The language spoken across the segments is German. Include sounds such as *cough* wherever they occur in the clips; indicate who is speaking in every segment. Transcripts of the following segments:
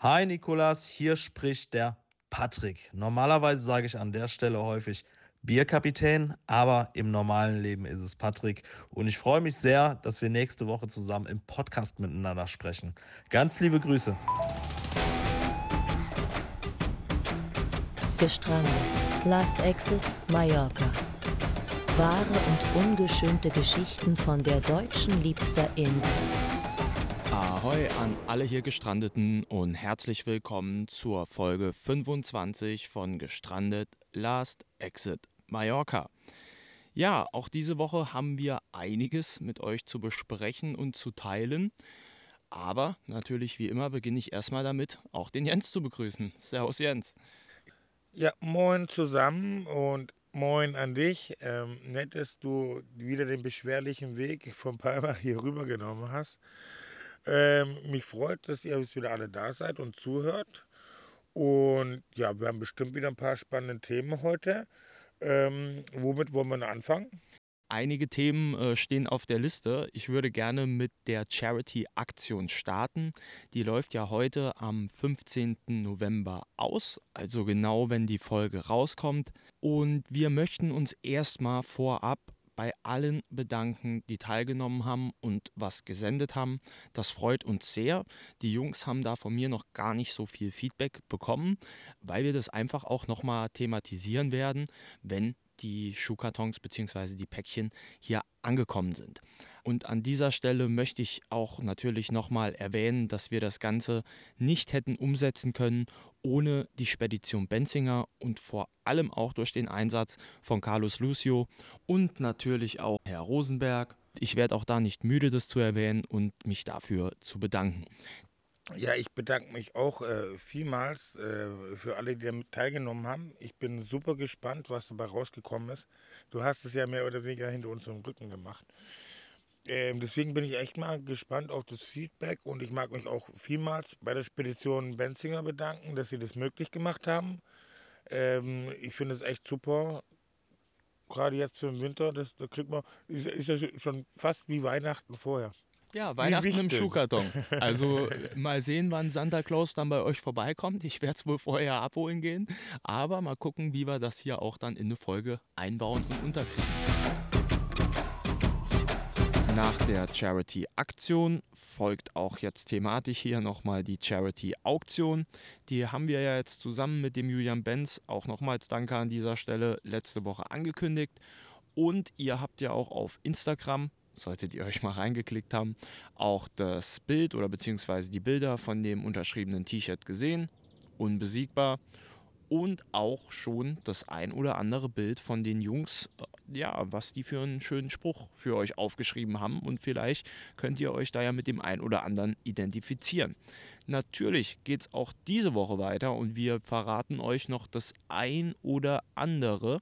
Speaker 1: Hi Nikolas, hier spricht der Patrick. Normalerweise sage ich an der Stelle häufig Bierkapitän, aber im normalen Leben ist es Patrick. Und ich freue mich sehr, dass wir nächste Woche zusammen im Podcast miteinander sprechen. Ganz liebe Grüße.
Speaker 2: Gestrandet. Last Exit Mallorca. Wahre und ungeschönte Geschichten von der deutschen liebster Insel.
Speaker 3: Ahoi an alle hier Gestrandeten und herzlich willkommen zur Folge 25 von Gestrandet Last Exit Mallorca. Ja, auch diese Woche haben wir einiges mit euch zu besprechen und zu teilen. Aber natürlich wie immer beginne ich erstmal damit, auch den Jens zu begrüßen. Servus Jens.
Speaker 4: Ja, moin zusammen und moin an dich. Ähm, nett, dass du wieder den beschwerlichen Weg von Palma hier rüber genommen hast. Ähm, mich freut, dass ihr jetzt wieder alle da seid und zuhört. Und ja, wir haben bestimmt wieder ein paar spannende Themen heute. Ähm, womit wollen wir anfangen?
Speaker 3: Einige Themen äh, stehen auf der Liste. Ich würde gerne mit der Charity-Aktion starten. Die läuft ja heute am 15. November aus, also genau wenn die Folge rauskommt. Und wir möchten uns erstmal vorab bei allen bedanken, die teilgenommen haben und was gesendet haben. Das freut uns sehr. Die Jungs haben da von mir noch gar nicht so viel Feedback bekommen, weil wir das einfach auch nochmal thematisieren werden, wenn die Schuhkartons bzw. die Päckchen hier angekommen sind. Und an dieser Stelle möchte ich auch natürlich nochmal erwähnen, dass wir das Ganze nicht hätten umsetzen können ohne die Spedition Benzinger und vor allem auch durch den Einsatz von Carlos Lucio und natürlich auch Herr Rosenberg. Ich werde auch da nicht müde, das zu erwähnen und mich dafür zu bedanken.
Speaker 4: Ja, ich bedanke mich auch äh, vielmals äh, für alle, die damit teilgenommen haben. Ich bin super gespannt, was dabei rausgekommen ist. Du hast es ja mehr oder weniger hinter unserem Rücken gemacht. Ähm, deswegen bin ich echt mal gespannt auf das Feedback und ich mag mich auch vielmals bei der Spedition Benzinger bedanken, dass sie das möglich gemacht haben. Ähm, ich finde es echt super. Gerade jetzt für den Winter, das, da kriegt man, ist, ist ja schon fast wie Weihnachten vorher.
Speaker 3: Ja, Weihnachten im Schuhkarton. *laughs* Also mal sehen, wann Santa Claus dann bei euch vorbeikommt. Ich werde es wohl vorher abholen gehen. Aber mal gucken, wie wir das hier auch dann in eine Folge einbauen und unterkriegen. Nach der Charity-Aktion folgt auch jetzt thematisch hier nochmal die Charity-Auktion. Die haben wir ja jetzt zusammen mit dem Julian Benz, auch nochmals Danke an dieser Stelle, letzte Woche angekündigt. Und ihr habt ja auch auf Instagram solltet ihr euch mal reingeklickt haben, auch das Bild oder beziehungsweise die Bilder von dem unterschriebenen T-Shirt gesehen. Unbesiegbar. Und auch schon das ein oder andere Bild von den Jungs, äh, ja, was die für einen schönen Spruch für euch aufgeschrieben haben. Und vielleicht könnt ihr euch da ja mit dem einen oder anderen identifizieren. Natürlich geht es auch diese Woche weiter und wir verraten euch noch das ein oder andere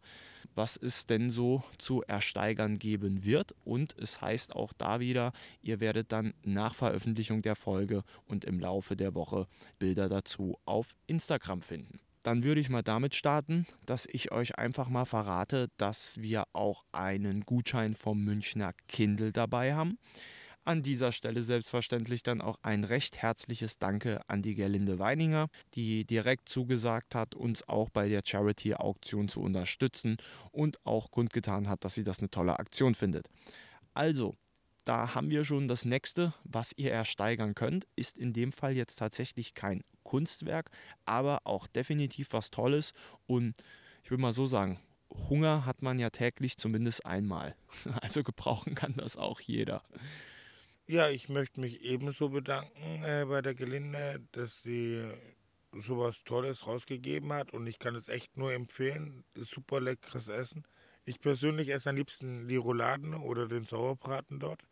Speaker 3: was es denn so zu ersteigern geben wird. Und es heißt auch da wieder, ihr werdet dann nach Veröffentlichung der Folge und im Laufe der Woche Bilder dazu auf Instagram finden. Dann würde ich mal damit starten, dass ich euch einfach mal verrate, dass wir auch einen Gutschein vom Münchner Kindle dabei haben. An dieser Stelle selbstverständlich dann auch ein recht herzliches Danke an die Gerlinde Weininger, die direkt zugesagt hat, uns auch bei der Charity-Auktion zu unterstützen und auch kundgetan hat, dass sie das eine tolle Aktion findet. Also, da haben wir schon das nächste, was ihr ersteigern könnt. Ist in dem Fall jetzt tatsächlich kein Kunstwerk, aber auch definitiv was Tolles. Und ich würde mal so sagen, Hunger hat man ja täglich zumindest einmal. *laughs* Also gebrauchen kann das auch jeder.
Speaker 4: Ja, ich möchte mich ebenso bedanken äh, bei der Gelinde, dass sie sowas Tolles rausgegeben hat und ich kann es echt nur empfehlen. Super leckeres Essen. Ich persönlich esse am liebsten die Rouladen oder den Sauerbraten dort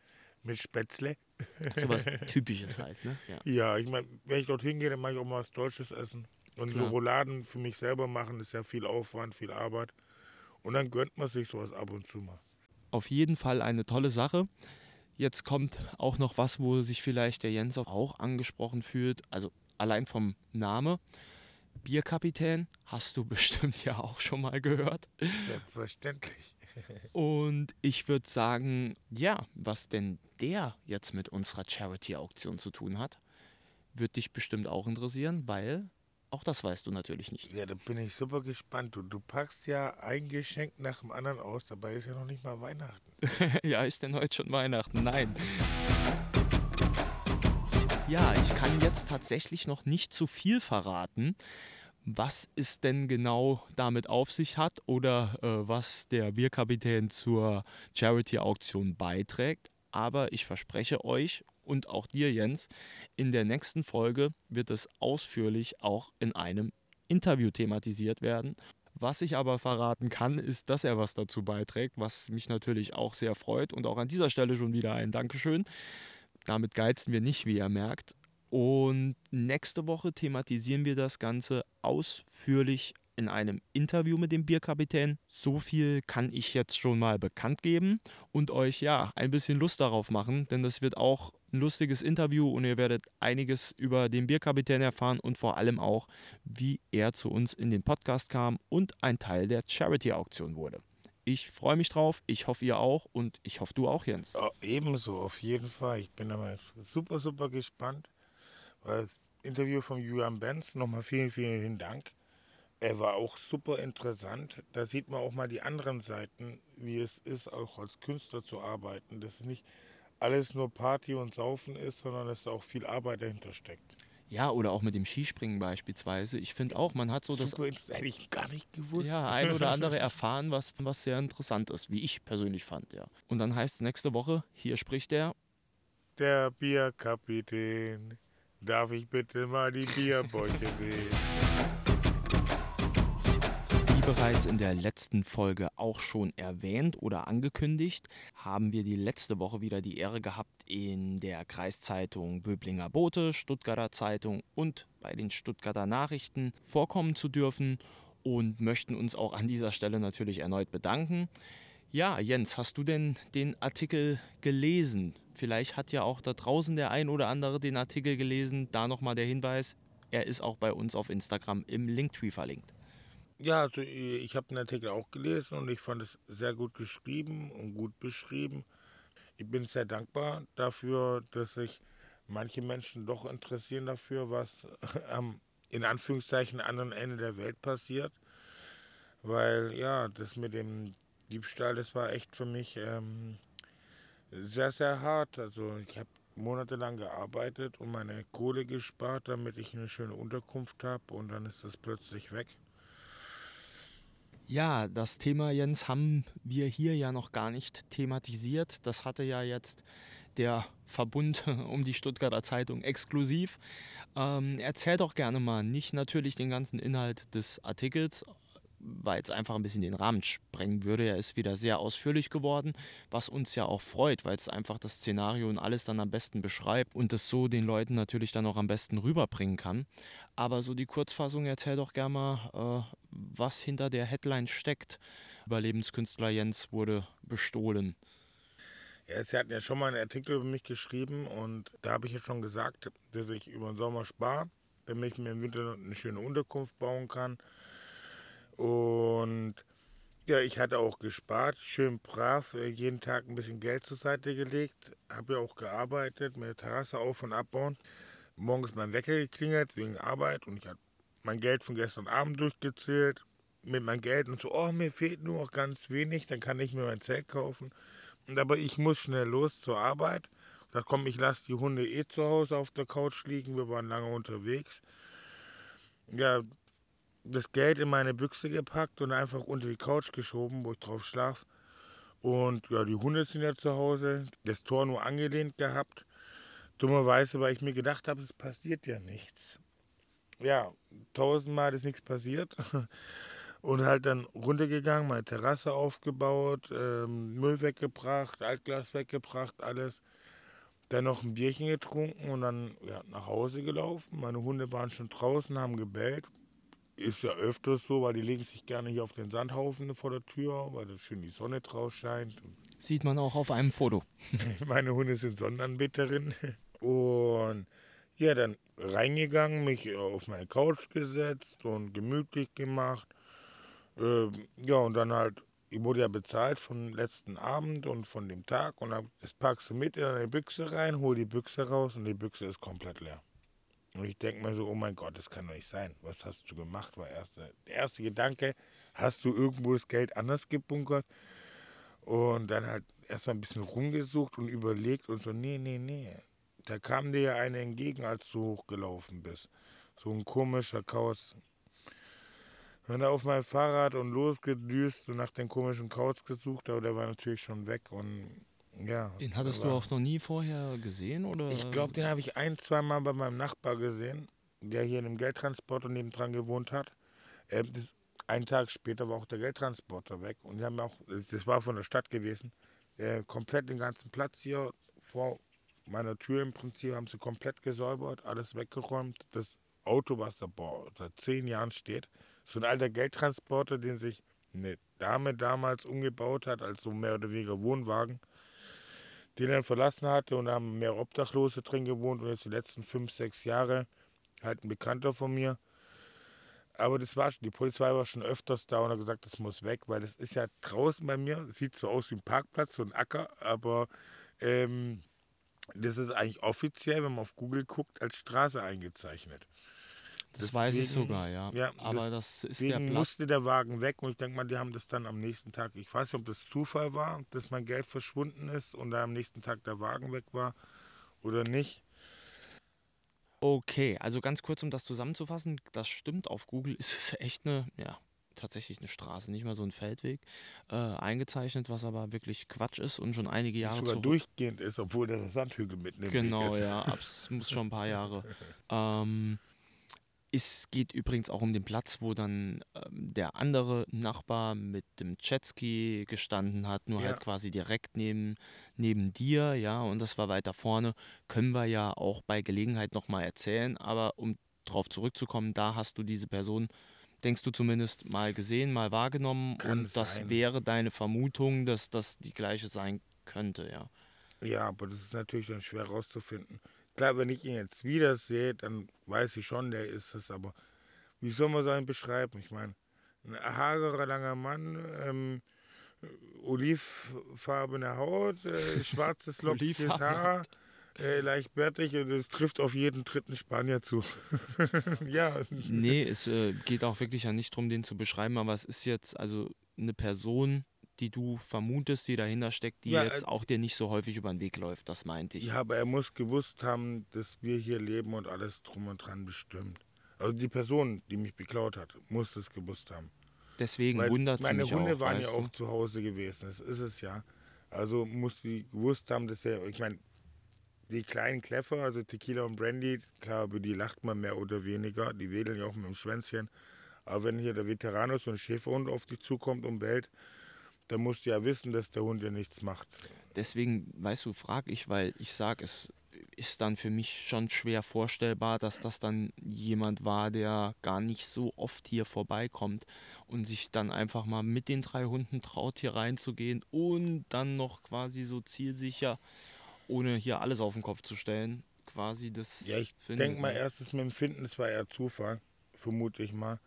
Speaker 4: mit Spätzle.
Speaker 3: So was *laughs* Typisches halt, ne?
Speaker 4: Ja, ja ich meine, wenn ich dort hingehe, dann mache ich auch mal was Deutsches essen. Und Klar. so Rouladen für mich selber machen ist ja viel Aufwand, viel Arbeit. Und dann gönnt man sich sowas ab und zu mal.
Speaker 3: Auf jeden Fall eine tolle Sache. Jetzt kommt auch noch was, wo sich vielleicht der Jens auch angesprochen fühlt. Also allein vom Name. Bierkapitän hast du *laughs* bestimmt ja auch schon mal gehört.
Speaker 4: Selbstverständlich.
Speaker 3: Und ich würde sagen, ja, was denn der jetzt mit unserer Charity-Auktion zu tun hat, wird dich bestimmt auch interessieren, weil auch das weißt du natürlich nicht.
Speaker 4: Ja, da bin ich super gespannt. Du, du packst ja ein Geschenk nach dem anderen aus, dabei ist ja noch nicht mal Weihnachten. *laughs*
Speaker 3: ja, ist denn heute schon Weihnachten? Nein. Ja, ich kann jetzt tatsächlich noch nicht zu viel verraten, was es denn genau damit auf sich hat oder äh, was der Bierkapitän zur Charity-Auktion beiträgt. Aber ich verspreche euch und auch dir, Jens, in der nächsten Folge wird es ausführlich auch in einem Interview thematisiert werden. Was ich aber verraten kann, ist, dass er was dazu beiträgt, was mich natürlich auch sehr freut. Und auch an dieser Stelle schon wieder ein Dankeschön. Damit geizen wir nicht, wie ihr merkt. Und nächste Woche thematisieren wir das Ganze ausführlich in einem Interview mit dem Bierkapitän. So viel kann ich jetzt schon mal bekannt geben und euch ja ein bisschen Lust darauf machen, denn das wird auch ein lustiges Interview und ihr werdet einiges über den Bierkapitän erfahren und vor allem auch, wie er zu uns in den Podcast kam und ein Teil der Charity-Auktion wurde. Ich freue mich drauf, ich hoffe ihr auch und ich hoffe du auch, Jens.
Speaker 4: Ja, ebenso, auf jeden Fall. Ich bin aber super, super gespannt. Das Interview von Julian Benz, nochmal vielen, vielen Dank er war auch super interessant. Da sieht man auch mal die anderen Seiten, wie es ist, auch als Künstler zu arbeiten. Dass es nicht alles nur Party und Saufen ist, sondern dass da auch viel Arbeit dahinter steckt.
Speaker 3: Ja, oder auch mit dem Skispringen beispielsweise. Ich finde auch, man hat so das.
Speaker 4: Super, das hätte ich gar nicht gewusst.
Speaker 3: Ja, ein oder andere erfahren, was, was sehr interessant ist, wie ich persönlich fand, ja. Und dann heißt es nächste Woche, hier spricht der.
Speaker 4: Der Bierkapitän. Darf ich bitte mal die Bierbäuche *laughs* sehen?
Speaker 3: bereits in der letzten Folge auch schon erwähnt oder angekündigt, haben wir die letzte Woche wieder die Ehre gehabt, in der Kreiszeitung Böblinger Bote, Stuttgarter Zeitung und bei den Stuttgarter Nachrichten vorkommen zu dürfen und möchten uns auch an dieser Stelle natürlich erneut bedanken. Ja, Jens, hast du denn den Artikel gelesen? Vielleicht hat ja auch da draußen der ein oder andere den Artikel gelesen. Da nochmal der Hinweis, er ist auch bei uns auf Instagram im Linktree verlinkt.
Speaker 4: Ja, also ich habe den Artikel auch gelesen und ich fand es sehr gut geschrieben und gut beschrieben. Ich bin sehr dankbar dafür, dass sich manche Menschen doch interessieren dafür, was *laughs* am in Anführungszeichen anderen Ende der Welt passiert. Weil ja, das mit dem Diebstahl, das war echt für mich ähm, sehr, sehr hart. Also ich habe monatelang gearbeitet und meine Kohle gespart, damit ich eine schöne Unterkunft habe und dann ist das plötzlich weg.
Speaker 3: Ja, das Thema, Jens, haben wir hier ja noch gar nicht thematisiert. Das hatte ja jetzt der Verbund *laughs* um die Stuttgarter Zeitung exklusiv. Ähm, erzähl doch gerne mal, nicht natürlich den ganzen Inhalt des Artikels, weil es einfach ein bisschen den Rahmen sprengen würde. Er ist wieder sehr ausführlich geworden, was uns ja auch freut, weil es einfach das Szenario und alles dann am besten beschreibt und es so den Leuten natürlich dann auch am besten rüberbringen kann. Aber so die Kurzfassung, erzähl doch gerne mal, äh, was hinter der Headline steckt. Überlebenskünstler Jens wurde bestohlen.
Speaker 4: Ja, Sie hatten ja schon mal einen Artikel über mich geschrieben und da habe ich ja schon gesagt, dass ich über den Sommer spare, damit ich mir im Winter eine schöne Unterkunft bauen kann. Und ja, ich hatte auch gespart, schön brav, äh, jeden Tag ein bisschen Geld zur Seite gelegt, habe ja auch gearbeitet, mit der Terrasse auf- und abbauen morgens mein Wecker geklingelt wegen Arbeit und ich habe mein Geld von gestern Abend durchgezählt mit meinem Geld und so, oh, mir fehlt nur noch ganz wenig, dann kann ich mir mein Zelt kaufen. Und aber ich muss schnell los zur Arbeit. Da komm, ich lasse die Hunde eh zu Hause auf der Couch liegen, wir waren lange unterwegs. Ja, das Geld in meine Büchse gepackt und einfach unter die Couch geschoben, wo ich drauf schlaf. Und ja, die Hunde sind ja zu Hause, das Tor nur angelehnt gehabt. Dummerweise, weil ich mir gedacht habe, es passiert ja nichts. Ja, tausendmal ist nichts passiert. *laughs* Und halt dann runtergegangen, meine Terrasse aufgebaut, ähm, Müll weggebracht, Altglas weggebracht, alles. Dann noch ein Bierchen getrunken und dann ja, nach Hause gelaufen. Meine Hunde waren schon draußen, haben gebellt. Ist ja öfters so, weil die legen sich gerne hier auf den Sandhaufen vor der Tür, weil da schön die Sonne draus scheint.
Speaker 3: Sieht man auch auf einem Foto. *laughs*
Speaker 4: Meine Hunde sind Sonnenanbeterinnen. Und ja, dann reingegangen, mich auf meine Couch gesetzt und gemütlich gemacht. Ähm, ja, und dann halt, ich wurde ja bezahlt vom letzten Abend und von dem Tag und dann das packst du mit in eine Büchse rein, hol die Büchse raus und die Büchse ist komplett leer. Und ich denke mir so, oh mein Gott, das kann doch nicht sein. Was hast du gemacht? War erste, der erste Gedanke, hast du irgendwo das Geld anders gebunkert? Und dann halt erstmal ein bisschen rumgesucht und überlegt und so, nee, nee, nee. Da kam dir ja einer entgegen, als du hochgelaufen bist. So ein komischer Kauz. Bin da auf mein Fahrrad und losgedüst und nach dem komischen Kauz gesucht, aber der war natürlich schon weg und ja.
Speaker 3: Den hattest du auch noch nie vorher gesehen, oder?
Speaker 4: Ich glaube, den habe ich ein, zwei Mal bei meinem Nachbar gesehen, der hier in einem Geldtransporter nebendran gewohnt hat. Ähm, das, einen Tag später war auch der Geldtransporter weg und die haben auch, das war von der Stadt gewesen, äh, komplett den ganzen Platz hier vor meiner Tür im Prinzip haben sie komplett gesäubert, alles weggeräumt. Das Auto, was da boah, seit zehn Jahren steht, so ein alter Geldtransporter, den sich eine Dame damals umgebaut hat, als so mehr oder weniger Wohnwagen den er verlassen hatte und da haben mehr Obdachlose drin gewohnt und jetzt die letzten fünf, sechs Jahre halt ein Bekannter von mir. Aber das war schon, die Polizei war schon öfters da und hat gesagt, das muss weg, weil das ist ja draußen bei mir. Sieht zwar aus wie ein Parkplatz, so ein Acker, aber ähm, das ist eigentlich offiziell, wenn man auf Google guckt, als Straße eingezeichnet.
Speaker 3: Das deswegen, weiß ich sogar, ja. ja Aber das ist der
Speaker 4: Platz. musste der Wagen weg und ich denke mal, die haben das dann am nächsten Tag, ich weiß nicht, ob das Zufall war, dass mein Geld verschwunden ist und da am nächsten Tag der Wagen weg war oder nicht.
Speaker 3: Okay, also ganz kurz, um das zusammenzufassen, das stimmt, auf Google ist es echt eine, ja, tatsächlich eine Straße, nicht mal so ein Feldweg, äh, eingezeichnet, was aber wirklich Quatsch ist und schon einige Jahre
Speaker 4: sogar zurück. durchgehend ist, obwohl der Sandhügel mitnimmt.
Speaker 3: Genau, ja, es muss schon ein paar Jahre. *laughs* Ähm, es geht übrigens auch um den Platz, wo dann ähm, der andere Nachbar mit dem Jetski gestanden hat, nur halt ja. halt quasi direkt neben, neben dir, ja, und das war weiter vorne. Können wir ja auch bei Gelegenheit nochmal erzählen, aber um drauf zurückzukommen, da hast du diese Person, denkst du zumindest, mal gesehen, mal wahrgenommen Kann und das sein. wäre deine Vermutung, dass das die gleiche sein könnte, ja.
Speaker 4: Ja, aber das ist natürlich dann schwer rauszufinden. Klar, wenn ich ihn jetzt wieder sehe, dann weiß ich schon, der ist es, aber wie soll man so einen beschreiben? Ich meine, ein hagerer, langer Mann, ähm, olivfarbene Haut, äh, *laughs* schwarzes, lockiges Haar, äh, leicht bärtig und es trifft auf jeden dritten Spanier zu. *laughs* ja.
Speaker 3: Nee, es äh, geht auch wirklich ja nicht darum, den zu beschreiben, aber es ist jetzt also eine Person, die du vermutest, die dahinter steckt, die ja, jetzt äh, auch dir nicht so häufig über den Weg läuft, das meinte ich.
Speaker 4: Ja, aber er muss gewusst haben, dass wir hier leben und alles drum und dran bestimmt. Also die Person, die mich beklaut hat, muss das gewusst haben.
Speaker 3: Deswegen wundert es mich
Speaker 4: auch. Meine
Speaker 3: Hunde
Speaker 4: waren ja auch zu Hause gewesen, das ist es ja. Also muss sie gewusst haben, dass er, ich meine, die kleinen Kläffer, also Tequila und Brandy, klar, über die lacht man mehr oder weniger, die wedeln ja auch mit dem Schwänzchen. Aber wenn hier der Veteranus und ein Schäferhund auf dich zukommt und bellt, dann musst du ja wissen, dass der Hund ja nichts macht.
Speaker 3: Deswegen, weißt du, frage ich, weil ich sage, es ist dann für mich schon schwer vorstellbar, dass das dann jemand war, der gar nicht so oft hier vorbeikommt und sich dann einfach mal mit den drei Hunden traut, hier reinzugehen und dann noch quasi so zielsicher, ohne hier alles auf den Kopf zu stellen, quasi das.
Speaker 4: Ja, ich denke mal, erstes mit dem Finden, das war eher Zufall, vermute ich mal.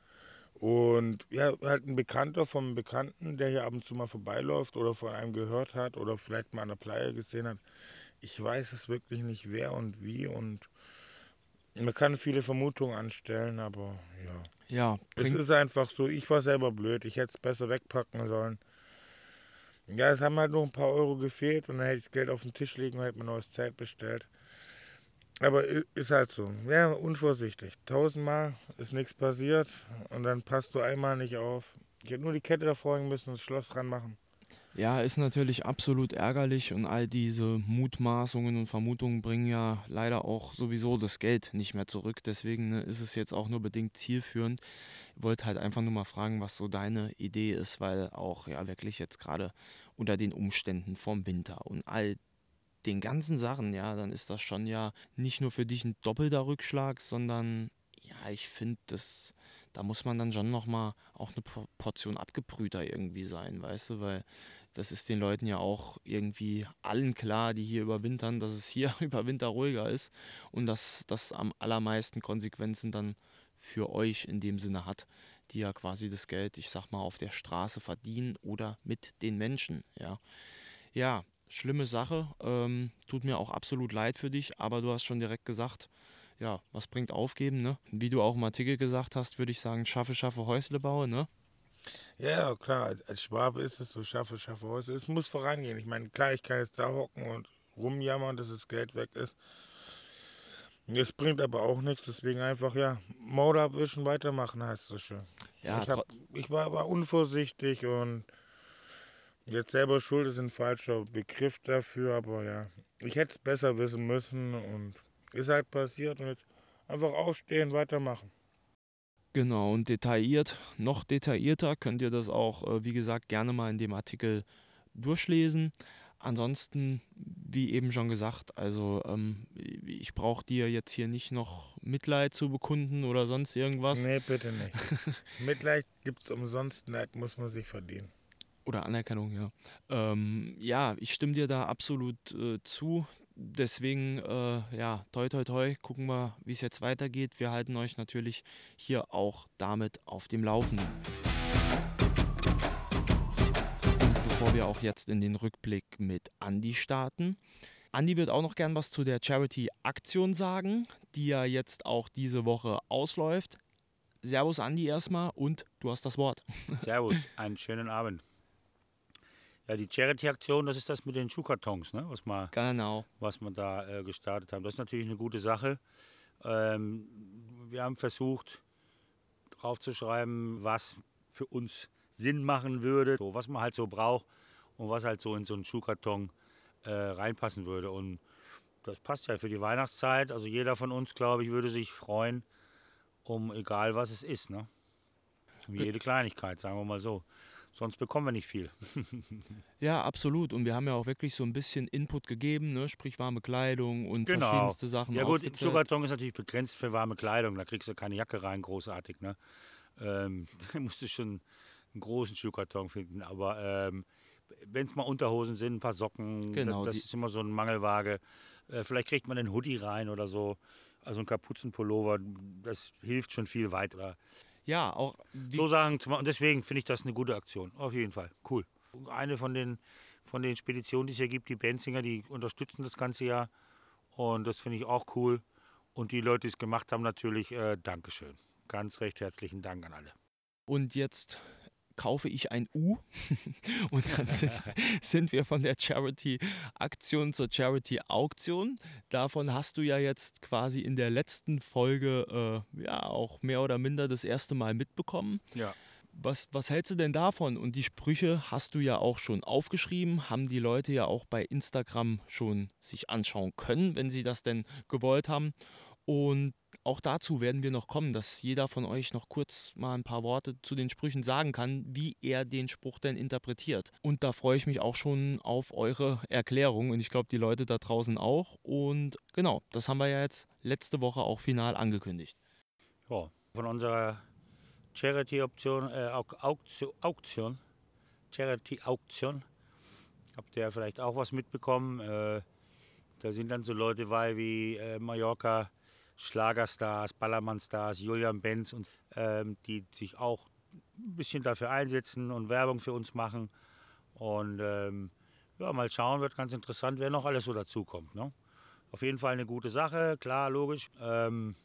Speaker 4: Und ja, halt ein Bekannter vom Bekannten, der hier ab und zu mal vorbeiläuft oder von einem gehört hat oder vielleicht mal an der Playa gesehen hat. Ich weiß es wirklich nicht, wer und wie und man kann viele Vermutungen anstellen, aber ja.
Speaker 3: Ja.
Speaker 4: Es ist einfach so, ich war selber blöd, ich hätte es besser wegpacken sollen. Ja, es haben halt noch ein paar Euro gefehlt und dann hätte ich das Geld auf den Tisch legen und hätte mir neues Zeit bestellt. Aber ist halt so. Ja, unvorsichtig. Tausendmal ist nichts passiert und dann passt du einmal nicht auf. Ich hätte nur die Kette davor hängen müssen und das Schloss ranmachen.
Speaker 3: Ja, ist natürlich absolut ärgerlich und all diese Mutmaßungen und Vermutungen bringen ja leider auch sowieso das Geld nicht mehr zurück. Deswegen ne, ist es jetzt auch nur bedingt zielführend. Ich wollte halt einfach nur mal fragen, was so deine Idee ist, weil auch ja wirklich jetzt gerade unter den Umständen vom Winter und all den ganzen Sachen, ja, dann ist das schon ja nicht nur für dich ein doppelter Rückschlag, sondern ja, ich finde, das da muss man dann schon nochmal auch eine Portion abgebrühter irgendwie sein, weißt du, weil das ist den Leuten ja auch irgendwie allen klar, die hier überwintern, dass es hier *laughs* über Winter ruhiger ist und dass das am allermeisten Konsequenzen dann für euch in dem Sinne hat, die ja quasi das Geld, ich sag mal, auf der Straße verdienen oder mit den Menschen, ja. Ja, schlimme Sache. Ähm, tut mir auch absolut leid für dich, aber du hast schon direkt gesagt, ja, was bringt Aufgeben, ne? Wie du auch im Artikel gesagt hast, würde ich sagen, schaffe, schaffe, Häusle baue, ne?
Speaker 4: Ja, klar, als Schwabe ist es so, schaffe, schaffe, Häusle. Es muss vorangehen. Ich meine, klar, ich kann jetzt da hocken und rumjammern, dass das Geld weg ist. Es bringt aber auch nichts, deswegen einfach, ja, Maul abwischen, weitermachen heißt es so schön.
Speaker 3: Ja,
Speaker 4: ich, hab, ich war aber unvorsichtig und jetzt selber schuld ist ein falscher Begriff dafür, aber ja, ich hätte es besser wissen müssen und ist halt passiert und jetzt einfach aufstehen, weitermachen.
Speaker 3: Genau, und detailliert, noch detaillierter könnt ihr das auch, äh, wie gesagt, gerne mal in dem Artikel durchlesen. Ansonsten, wie eben schon gesagt, also ähm, ich brauche dir jetzt hier nicht noch Mitleid zu bekunden oder sonst irgendwas.
Speaker 4: Nee, bitte nicht. *laughs* Mitleid gibt es umsonst, Neid muss man sich verdienen.
Speaker 3: Oder Anerkennung, ja. Ähm, ja, ich stimme dir da absolut äh, zu. Deswegen, äh, ja, toi, toi, toi, gucken wir, wie es jetzt weitergeht. Wir halten euch natürlich hier auch damit auf dem Laufenden. bevor wir auch jetzt in den Rückblick mit Andy starten. Andy wird auch noch gern was zu der Charity-Aktion sagen, die ja jetzt auch diese Woche ausläuft. Servus Andy erstmal und du hast das Wort. *laughs*
Speaker 5: Servus, einen schönen Abend. Ja, die Charity-Aktion, das ist das mit den Schuhkartons, ne? was, wir,
Speaker 3: genau.
Speaker 5: was wir da äh, gestartet haben. Das ist natürlich eine gute Sache. Ähm, wir haben versucht, draufzuschreiben, was für uns Sinn machen würde, so, was man halt so braucht und was halt so in so einen Schuhkarton äh, reinpassen würde. Und das passt ja für die Weihnachtszeit. Also jeder von uns, glaube ich, würde sich freuen, um egal was es ist. Ne? Um jede Kleinigkeit, sagen wir mal so. Sonst bekommen wir nicht viel. *laughs*
Speaker 3: ja, absolut. Und wir haben ja auch wirklich so ein bisschen Input gegeben, ne? sprich warme Kleidung und genau. verschiedenste Sachen.
Speaker 5: Ja gut, ein Schuhkarton ist natürlich begrenzt für warme Kleidung. Da kriegst du keine Jacke rein, großartig. Ne? Ähm, *laughs* da musst du schon einen großen Schuhkarton finden. Aber ähm, wenn es mal Unterhosen sind, ein paar Socken, genau, das, das ist immer so ein Mangelwaage. Äh, vielleicht kriegt man einen Hoodie rein oder so. Also ein Kapuzenpullover, das hilft schon viel weiter.
Speaker 3: Ja, auch.
Speaker 5: So sagen, und deswegen finde ich das eine gute Aktion. Auf jeden Fall. Cool. Eine von den, von den Speditionen, die es hier gibt, die Benzinger, die unterstützen das ganze Jahr. Und das finde ich auch cool. Und die Leute, die es gemacht haben, natürlich, äh, Dankeschön. Ganz recht herzlichen Dank an alle.
Speaker 3: Und jetzt kaufe ich ein U *laughs* und dann sind, *laughs* sind wir von der Charity-Aktion zur Charity-Auktion. Davon hast du ja jetzt quasi in der letzten Folge äh, ja auch mehr oder minder das erste Mal mitbekommen.
Speaker 5: Ja.
Speaker 3: Was, was hältst du denn davon? Und die Sprüche hast du ja auch schon aufgeschrieben, haben die Leute ja auch bei Instagram schon sich anschauen können, wenn sie das denn gewollt haben. Und auch dazu werden wir noch kommen, dass jeder von euch noch kurz mal ein paar Worte zu den Sprüchen sagen kann, wie er den Spruch denn interpretiert. Und da freue ich mich auch schon auf eure Erklärung und ich glaube die Leute da draußen auch. Und genau, das haben wir ja jetzt letzte Woche auch final angekündigt.
Speaker 5: Ja, von unserer Charity-Option, äh, Auktion, Auktion, Charity-Auktion, habt ihr vielleicht auch was mitbekommen. Äh, da sind dann so Leute bei wie äh, Mallorca Schlagerstars, Ballermannstars, Julian Benz und ähm, die sich auch ein bisschen dafür einsetzen und Werbung für uns machen. Und ähm, ja, mal schauen, wird ganz interessant, wer noch alles so dazukommt. Ne? Auf jeden Fall eine gute Sache, klar, logisch. Ähm,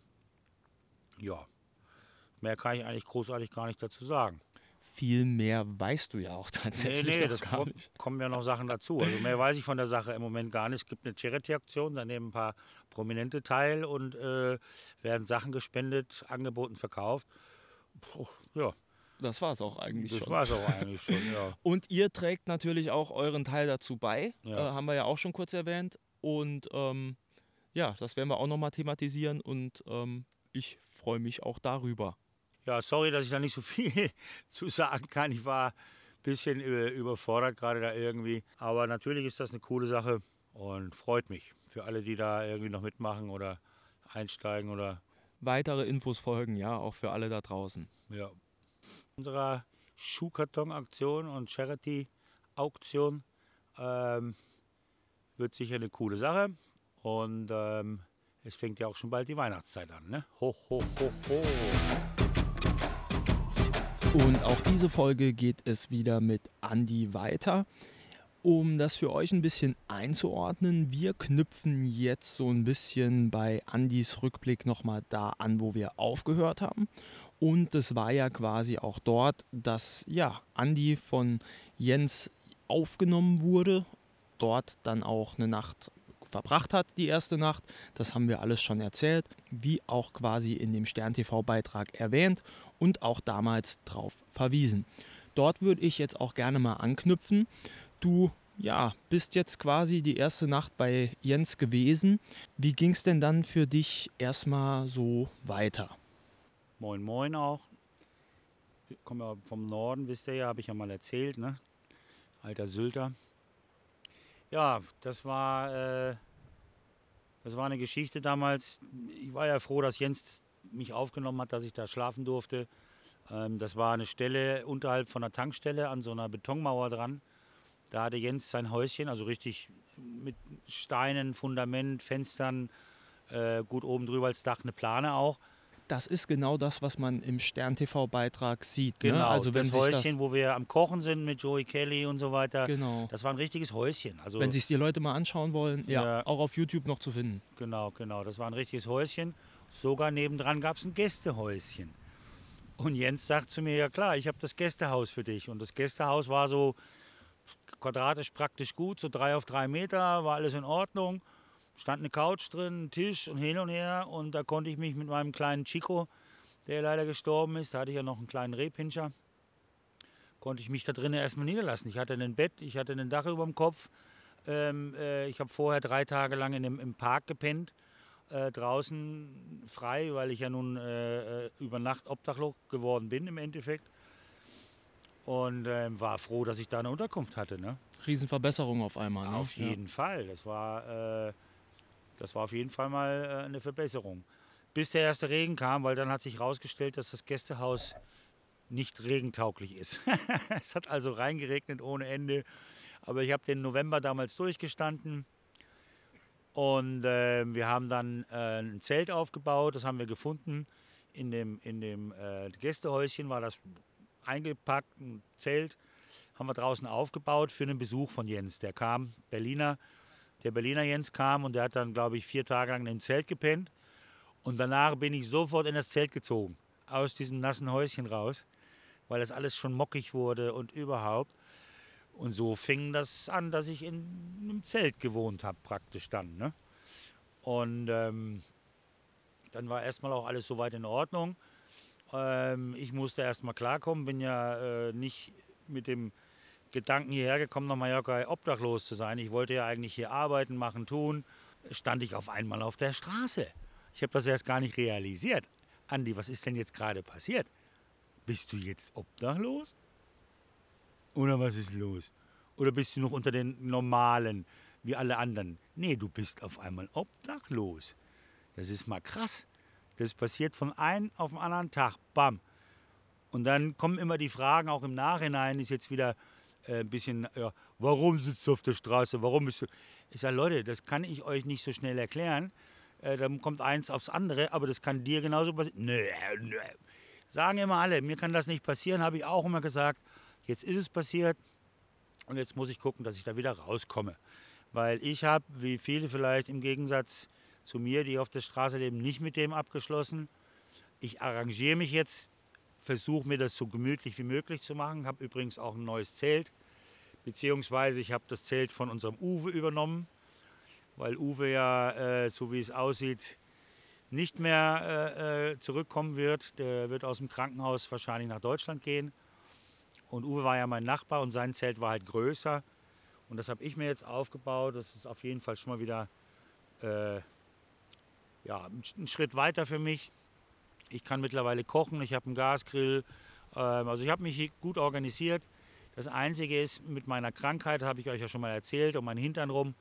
Speaker 5: ja, mehr kann ich eigentlich großartig gar nicht dazu sagen
Speaker 3: viel mehr weißt du ja auch *laughs* tatsächlich.
Speaker 5: Nee, nee, das kommt, kommen ja noch Sachen dazu. Also mehr weiß ich von der Sache im Moment gar nicht. Es gibt eine Charity-Aktion, da nehmen ein paar Prominente teil und äh, werden Sachen gespendet, angeboten, verkauft. Puh, ja.
Speaker 3: Das war es auch eigentlich
Speaker 5: das
Speaker 3: schon.
Speaker 5: Das war es auch eigentlich schon, ja. *laughs*
Speaker 3: Und ihr trägt natürlich auch euren Teil dazu bei. Ja. Äh, haben wir ja auch schon kurz erwähnt. Und ähm, ja, das werden wir auch nochmal thematisieren und ähm, ich freue mich auch darüber.
Speaker 5: Ja, sorry, dass ich da nicht so viel *laughs* zu sagen kann. Ich war ein bisschen überfordert gerade da irgendwie. Aber natürlich ist das eine coole Sache und freut mich für alle, die da irgendwie noch mitmachen oder einsteigen oder.
Speaker 3: Weitere Infos folgen, ja, auch für alle da draußen.
Speaker 5: Ja. Unserer Schuhkarton-Aktion und Charity-Auktion ähm, wird sicher eine coole Sache. Und ähm, es fängt ja auch schon bald die Weihnachtszeit an. Ne? Ho, ho, ho, ho.
Speaker 3: Und auch diese Folge geht es wieder mit Andy weiter. Um das für euch ein bisschen einzuordnen, wir knüpfen jetzt so ein bisschen bei Andys Rückblick nochmal da an, wo wir aufgehört haben. Und es war ja quasi auch dort, dass ja, Andi von Jens aufgenommen wurde, dort dann auch eine Nacht verbracht hat, die erste Nacht. Das haben wir alles schon erzählt, wie auch quasi in dem Stern TV-Beitrag erwähnt und auch damals drauf verwiesen. Dort würde ich jetzt auch gerne mal anknüpfen. Du ja, bist jetzt quasi die erste Nacht bei Jens gewesen. Wie ging es denn dann für dich erstmal so weiter?
Speaker 5: Moin, moin auch. Ich komme ja vom Norden, wisst ihr ja, habe ich ja mal erzählt, ne? Alter Sylter. Ja, das war, äh, das war eine Geschichte damals. Ich war ja froh, dass Jens mich aufgenommen hat, dass ich da schlafen durfte. Ähm, das war eine Stelle unterhalb von einer Tankstelle an so einer Betonmauer dran. Da hatte Jens sein Häuschen, also richtig mit Steinen, Fundament, Fenstern, äh, gut oben drüber als Dach eine Plane auch
Speaker 3: das ist genau das, was man im Stern-TV-Beitrag sieht.
Speaker 5: Ne? Genau,
Speaker 3: ne?
Speaker 5: also wenn das Häuschen, das wo wir am Kochen sind mit Joey Kelly und so weiter.
Speaker 3: Genau.
Speaker 5: Das war ein richtiges Häuschen. Also
Speaker 3: wenn sich die Leute mal anschauen wollen, ja, ja, auch auf YouTube noch zu finden.
Speaker 5: Genau, genau. Das war ein richtiges Häuschen. Sogar nebendran gab es ein Gästehäuschen. Und Jens sagt zu mir, ja klar, ich habe das Gästehaus für dich. Und das Gästehaus war so quadratisch praktisch gut, so drei auf drei Meter, war alles in Ordnung stand eine Couch drin, ein Tisch und hin und her. Und da konnte ich mich mit meinem kleinen Chico, der leider gestorben ist, da hatte ich ja noch einen kleinen Rehpinscher, konnte ich mich da drinnen erstmal niederlassen. Ich hatte ein Bett, ich hatte ein Dach über dem Kopf. Ähm, äh, ich habe vorher drei Tage lang in dem, im Park gepennt, äh, draußen frei, weil ich ja nun äh, äh über Nacht obdachlos geworden bin im Endeffekt. Und ähm, war froh, dass ich da eine Unterkunft hatte. Ne?
Speaker 3: Riesenverbesserung auf einmal. Ne?
Speaker 5: Auf jeden ja. Fall. Das war äh, das war auf jeden Fall mal äh, eine Verbesserung. Bis der erste Regen kam, weil dann hat sich herausgestellt, dass das Gästehaus nicht regentauglich ist. *laughs* es hat also reingeregnet ohne Ende. Aber ich habe den November damals durchgestanden. Und äh, wir haben dann äh, ein Zelt aufgebaut, das haben wir gefunden. In dem, in dem äh, Gästehäuschen war das eingepackt, ein Zelt. Haben wir draußen aufgebaut für einen Besuch von Jens. Der kam, Berliner, der Berliner Jens kam und der hat dann, glaube ich, vier Tage lang im Zelt gepennt. Und danach bin ich sofort in das Zelt gezogen, aus diesem nassen Häuschen raus, weil das alles schon mockig wurde und überhaupt. Und so fing das an, dass ich in einem Zelt gewohnt habe, praktisch dann. Ne? Und ähm, dann war erstmal auch alles soweit in Ordnung. Ähm, ich musste erstmal klarkommen, bin ja äh, nicht mit dem Gedanken hierher gekommen, nach Mallorca obdachlos zu sein. Ich wollte ja eigentlich hier arbeiten, machen, tun. Stand ich auf einmal auf der Straße. Ich habe das erst gar nicht realisiert. Andi, was ist denn jetzt gerade passiert? Bist du jetzt obdachlos? Oder was ist los? Oder bist du noch unter den Normalen, wie alle anderen? Nee, du bist auf einmal obdachlos. Das ist mal krass. Das passiert von einem auf den anderen Tag. Bam. Und dann kommen immer die Fragen, auch im Nachhinein ist jetzt wieder äh, ein bisschen, ja, warum sitzt du auf der Straße, warum bist du... Ich sage, Leute, das kann ich euch nicht so schnell erklären. Äh, dann kommt eins aufs andere, aber das kann dir genauso passieren. Nö, nö. Sagen immer alle, mir kann das nicht passieren, habe ich auch immer gesagt. Jetzt ist es passiert und jetzt muss ich gucken, dass ich da wieder rauskomme. Weil ich habe, wie viele vielleicht im Gegensatz zu mir, die auf der Straße leben, nicht mit dem abgeschlossen. Ich arrangiere mich jetzt versuche mir das so gemütlich wie möglich zu machen. Habe übrigens auch ein neues Zelt, beziehungsweise ich habe das Zelt von unserem Uwe übernommen, weil Uwe ja, äh, so wie es aussieht, nicht mehr äh, äh, zurückkommen wird. Der wird aus dem Krankenhaus wahrscheinlich nach Deutschland gehen. Und Uwe war ja mein Nachbar und sein Zelt war halt größer. Und das habe ich mir jetzt aufgebaut. Das ist auf jeden Fall schon mal wieder äh, ja, ein Schritt weiter für mich. Ich kann mittlerweile kochen, ich habe einen Gasgrill. Ähm, also ich habe mich gut organisiert. Das Einzige ist, mit meiner Krankheit, habe ich euch ja schon mal erzählt, um meinen Hintern rum,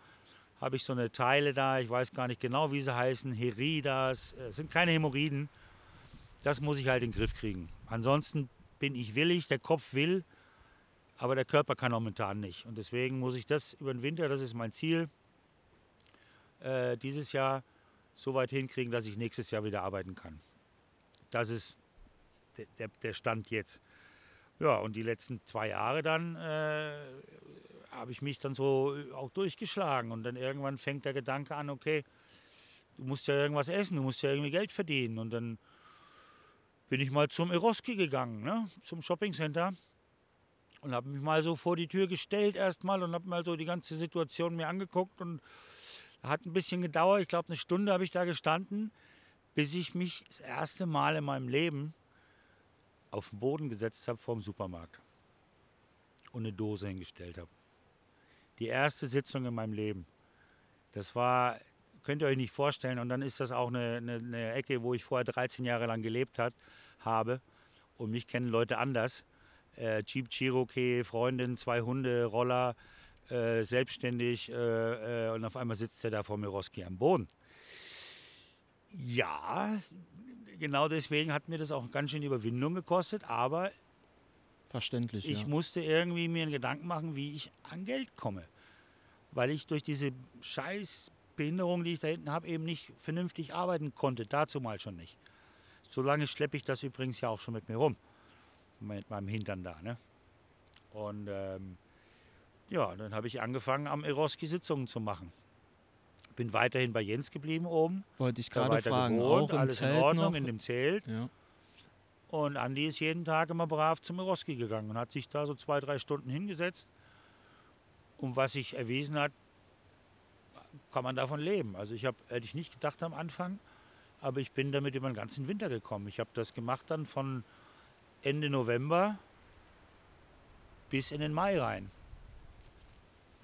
Speaker 5: habe ich so eine Teile da, ich weiß gar nicht genau, wie sie heißen, Heridas, äh, sind keine Hämorrhoiden. Das muss ich halt in den Griff kriegen. Ansonsten bin ich willig, der Kopf will, aber der Körper kann momentan nicht. Und deswegen muss ich das über den Winter, das ist mein Ziel, äh, dieses Jahr so weit hinkriegen, dass ich nächstes Jahr wieder arbeiten kann. Das ist der Stand jetzt. Ja, und die letzten zwei Jahre dann äh, habe ich mich dann so auch durchgeschlagen. Und dann irgendwann fängt der Gedanke an, okay, du musst ja irgendwas essen, du musst ja irgendwie Geld verdienen. Und dann bin ich mal zum Eroski gegangen, ne? zum Shoppingcenter. Und habe mich mal so vor die Tür gestellt erstmal und habe mal so die ganze Situation mir angeguckt. Und hat ein bisschen gedauert, ich glaube eine Stunde habe ich da gestanden, bis ich mich das erste Mal in meinem Leben auf den Boden gesetzt habe vor dem Supermarkt und eine Dose hingestellt habe. Die erste Sitzung in meinem Leben. Das war, könnt ihr euch nicht vorstellen. Und dann ist das auch eine, eine, eine Ecke, wo ich vorher 13 Jahre lang gelebt hat, habe. Und mich kennen Leute anders. Äh, Jeep Cherokee, Freundin, zwei Hunde, Roller, äh, selbstständig. Äh, äh und auf einmal sitzt er da vor Miroski am Boden. Ja, genau deswegen hat mir das auch ganz schön Überwindung gekostet, aber
Speaker 3: Verständlich.
Speaker 5: Ich
Speaker 3: ja.
Speaker 5: musste irgendwie mir einen Gedanken machen, wie ich an Geld komme. Weil ich durch diese scheiß Behinderung, die ich da hinten habe, eben nicht vernünftig arbeiten konnte. Dazu mal schon nicht. So lange schleppe ich das übrigens ja auch schon mit mir rum. Mit meinem Hintern da. Ne? Und ähm, ja, dann habe ich angefangen, am Eroski Sitzungen zu machen bin weiterhin bei Jens geblieben oben.
Speaker 3: Wollte ich gerade fragen,
Speaker 5: gewohnt,
Speaker 3: auch im
Speaker 5: alles
Speaker 3: Zelt
Speaker 5: in Ordnung,
Speaker 3: noch?
Speaker 5: in dem Zelt.
Speaker 3: Ja.
Speaker 5: Und Andi ist jeden Tag immer brav zum Eroski gegangen und hat sich da so zwei, drei Stunden hingesetzt. Und was sich erwiesen hat, kann man davon leben. Also ich habe, hätte ich nicht gedacht am Anfang, aber ich bin damit über den ganzen Winter gekommen. Ich habe das gemacht dann von Ende November bis in den Mai rein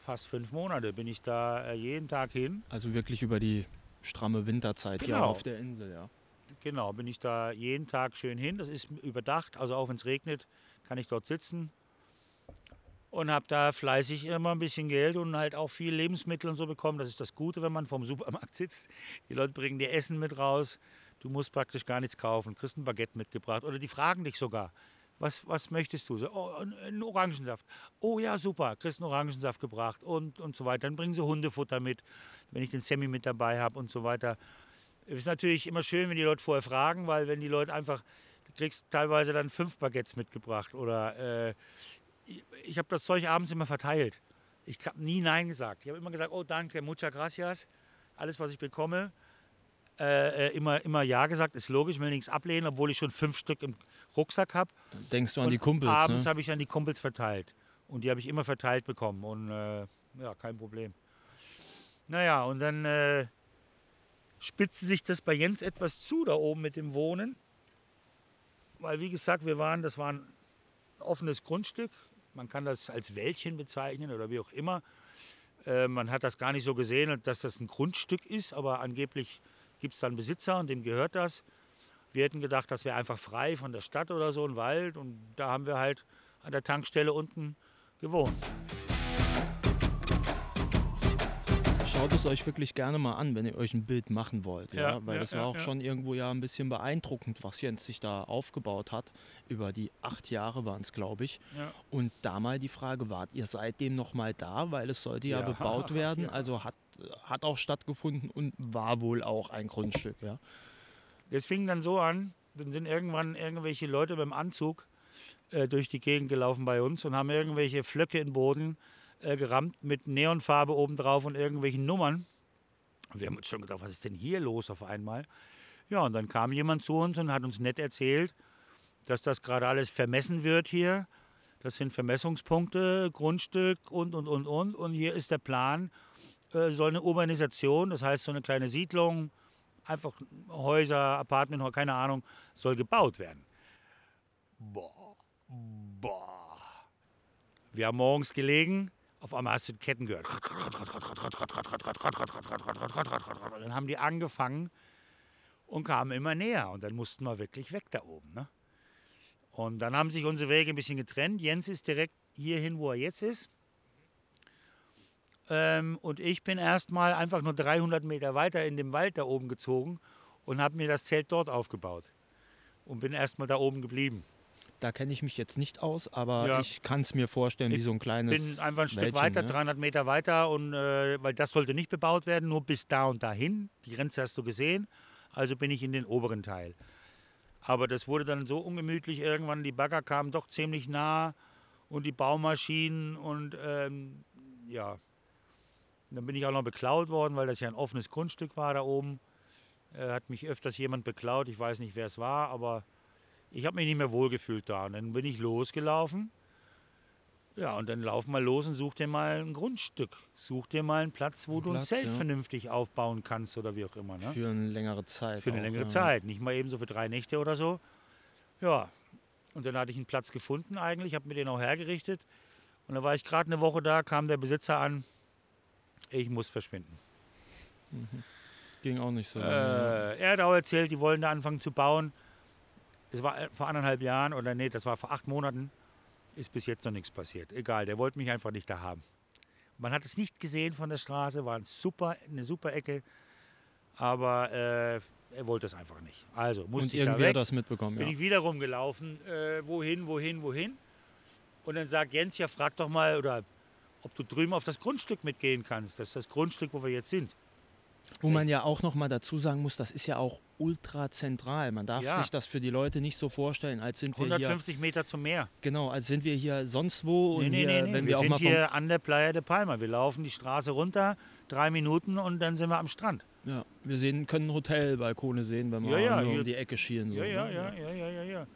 Speaker 5: fast fünf Monate bin ich da äh, jeden Tag hin.
Speaker 3: Also wirklich über die stramme Winterzeit hier
Speaker 5: Genau.
Speaker 3: auf der Insel, ja.
Speaker 5: Genau, bin ich da jeden Tag schön hin. Das ist überdacht, also auch wenn es regnet, kann ich dort sitzen. Und habe da fleißig immer ein bisschen Geld und halt auch viel Lebensmittel und so bekommen. Das ist das Gute, wenn man vom Supermarkt sitzt. Die Leute bringen dir Essen mit raus. Du musst praktisch gar nichts kaufen, kriegst ein Baguette mitgebracht. Oder die fragen dich sogar, was, was möchtest du? So, oh, ein, ein Orangensaft. Oh ja, super, kriegst einen Orangensaft gebracht und, und so weiter. Dann bringen sie Hundefutter mit, wenn ich den Semi mit dabei habe und so weiter. Es ist natürlich immer schön, wenn die Leute vorher fragen, weil wenn die Leute einfach, du kriegst teilweise dann fünf Baguettes mitgebracht oder äh, ich, ich habe das Zeug abends immer verteilt. Ich habe nie Nein gesagt. Ich habe immer gesagt, oh danke, muchas gracias, alles was ich bekomme. Äh, äh, immer, immer Ja gesagt, ist logisch, will nichts ablehnen, obwohl ich schon fünf Stück im Rucksack habe.
Speaker 3: Denkst du an
Speaker 5: Und
Speaker 3: die Kumpels,
Speaker 5: Abends
Speaker 3: ne?
Speaker 5: habe ich an die Kumpels verteilt. Und die habe ich immer verteilt bekommen. Und äh, ja, kein Problem. Naja, und dann äh, spitzte sich das bei Jens etwas zu da oben mit dem Wohnen. Weil, wie gesagt, wir waren, das war ein offenes Grundstück. Man kann das als Wäldchen bezeichnen oder wie auch immer. Äh, man hat das gar nicht so gesehen, dass das ein Grundstück ist, aber angeblich gibt es da einen Besitzer und dem gehört das. Wir hätten gedacht, das wäre einfach frei von der Stadt oder so, ein Wald. Und da haben wir halt an der Tankstelle unten gewohnt.
Speaker 3: Schaut es euch wirklich gerne mal an, wenn ihr euch ein Bild machen wollt. Ja?
Speaker 5: Ja,
Speaker 3: Weil
Speaker 5: ja,
Speaker 3: das war
Speaker 5: ja,
Speaker 3: auch schon irgendwo ja ein bisschen beeindruckend, was Jens sich da aufgebaut hat. Über die acht Jahre waren es, glaube ich. Und da mal die Frage, wart ihr seitdem noch mal da? Weil es sollte ja, bebaut *laughs* werden. Also hat, hat auch stattgefunden und war wohl auch ein Grundstück. Ja?
Speaker 5: Das fing dann so an, dann sind irgendwann irgendwelche Leute beim Anzug äh, durch die Gegend gelaufen bei uns und haben irgendwelche Flöcke den Boden äh, gerammt mit Neonfarbe obendrauf und irgendwelchen Nummern. Wir haben uns schon gedacht, was ist denn hier los auf einmal? Ja, und dann kam jemand zu uns und hat uns nett erzählt, dass das gerade alles vermessen wird hier. Das sind Vermessungspunkte, Grundstück und, und, und, und. Und hier ist der Plan, soll eine Urbanisation, das heißt so eine kleine Siedlung, einfach Häuser, Apartment, keine Ahnung, soll gebaut werden. Boah, boah. Wir haben morgens gelegen, auf einmal hast du die Ketten gehört. Und dann haben die angefangen und kamen immer näher. Und dann mussten wir wirklich weg da oben. Ne? Und dann haben sich unsere Wege ein bisschen getrennt. Jens ist direkt hierhin, wo er jetzt ist. Ähm, und ich bin erstmal einfach nur 300 Meter weiter in dem Wald da oben gezogen und habe mir das Zelt dort aufgebaut. Und bin erstmal da oben geblieben.
Speaker 3: Da kenne ich mich jetzt nicht aus, aber
Speaker 5: Ja.
Speaker 3: ich kann es mir vorstellen, wie
Speaker 5: Ich
Speaker 3: so ein kleines.
Speaker 5: bin einfach ein Stück
Speaker 3: Wäldchen,
Speaker 5: weiter,
Speaker 3: ne?
Speaker 5: 300 Meter weiter, und, äh, weil das sollte nicht bebaut werden, nur bis da und dahin. Die Grenze hast du gesehen. Also bin ich in den oberen Teil. Aber das wurde dann so ungemütlich irgendwann. Die Bagger kamen doch ziemlich nah und die Baumaschinen und ähm, ja. Und dann bin ich auch noch beklaut worden, weil das ja ein offenes Grundstück war da oben. Äh, hat mich öfters jemand beklaut. Ich weiß nicht, wer es war, aber ich habe mich nicht mehr wohlgefühlt da. Und dann bin ich losgelaufen. Ja, und dann lauf mal los und such dir mal ein Grundstück. Such dir mal einen Platz, wo
Speaker 3: Ein
Speaker 5: du ein
Speaker 3: Platz,
Speaker 5: Zelt
Speaker 3: ja.
Speaker 5: vernünftig aufbauen kannst oder wie auch immer. Ne?
Speaker 3: Für eine längere Zeit.
Speaker 5: Für eine
Speaker 3: auch,
Speaker 5: längere
Speaker 3: ja.
Speaker 5: Zeit, nicht mal eben so für drei Nächte oder so. Ja, und dann hatte ich einen Platz gefunden eigentlich, habe mir den auch hergerichtet. Und dann war ich gerade eine Woche da, kam der Besitzer an, ich muss verschwinden.
Speaker 3: Ging auch nicht so.
Speaker 5: Äh, er hat auch erzählt, die wollen da anfangen zu bauen. Es war äh, vor anderthalb Jahren oder nee, das war vor acht Monaten. Ist bis jetzt noch nichts passiert. Egal, der wollte mich einfach nicht da haben. Man hat es nicht gesehen von der Straße, war ein super, eine super Ecke. Aber äh, er wollte es einfach nicht. Also musste
Speaker 3: Und
Speaker 5: ich da
Speaker 3: irgendwie
Speaker 5: weg.
Speaker 3: hat das mitbekommen,
Speaker 5: bin
Speaker 3: ja.
Speaker 5: ich wieder rumgelaufen. Äh, wohin, wohin, wohin? Und dann sagt Jens, ja, frag doch mal, oder ob du drüben auf das Grundstück mitgehen kannst. Das ist das Grundstück, wo wir jetzt sind.
Speaker 3: Wo man ja auch noch mal dazu sagen muss, das ist ja auch ultra zentral. Man darf
Speaker 5: Ja.
Speaker 3: sich das für die Leute nicht so vorstellen, als sind wir hier
Speaker 5: 150 Meter zum Meer.
Speaker 3: genau, als sind wir hier sonst wo und hier, wenn wir,
Speaker 5: wir
Speaker 3: auch
Speaker 5: sind hier an der Playa de Palma. Wir laufen die Straße runter, drei Minuten und dann sind wir am Strand.
Speaker 3: ja, wir sehen, können Hotelbalkone sehen, wenn wir
Speaker 5: Ja, ja,
Speaker 3: um die Ecke schielen. So,
Speaker 5: Ja, ja,
Speaker 3: ne?
Speaker 5: ja, ja, ja, ja, ja.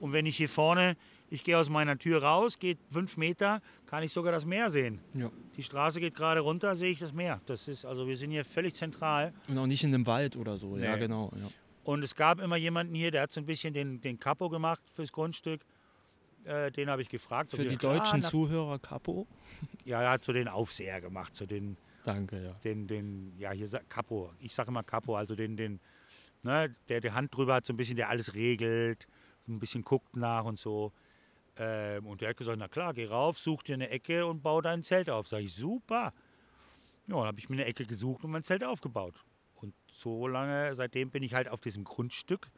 Speaker 5: Und wenn ich hier vorne, ich gehe aus meiner Tür raus, geht fünf Meter, kann ich sogar das Meer sehen.
Speaker 3: Ja.
Speaker 5: Die Straße geht gerade runter, sehe ich das Meer. Das ist, also wir sind hier völlig zentral.
Speaker 3: Und auch nicht in einem Wald oder so. Ja,
Speaker 5: Nee.
Speaker 3: genau. Ja.
Speaker 5: Und es gab immer jemanden hier, der hat so ein bisschen den, den Capo gemacht fürs Grundstück. Äh, den habe ich gefragt.
Speaker 3: Für die
Speaker 5: Klar,
Speaker 3: deutschen
Speaker 5: na-
Speaker 3: Zuhörer Capo.
Speaker 5: Ja, er hat so den Aufseher gemacht, so den,
Speaker 3: Danke, ja.
Speaker 5: den, den, ja, hier Capo. Ich sage immer Capo, also den, den, ne, der die Hand drüber hat, so ein bisschen, der alles regelt, so ein bisschen guckt nach und so. Ähm, und der hat gesagt, na klar, geh rauf, such dir eine Ecke und bau dein Zelt auf. Sag ich, super. Ja, dann habe ich mir eine Ecke gesucht und mein Zelt aufgebaut. Und so lange, seitdem bin ich halt auf diesem Grundstück,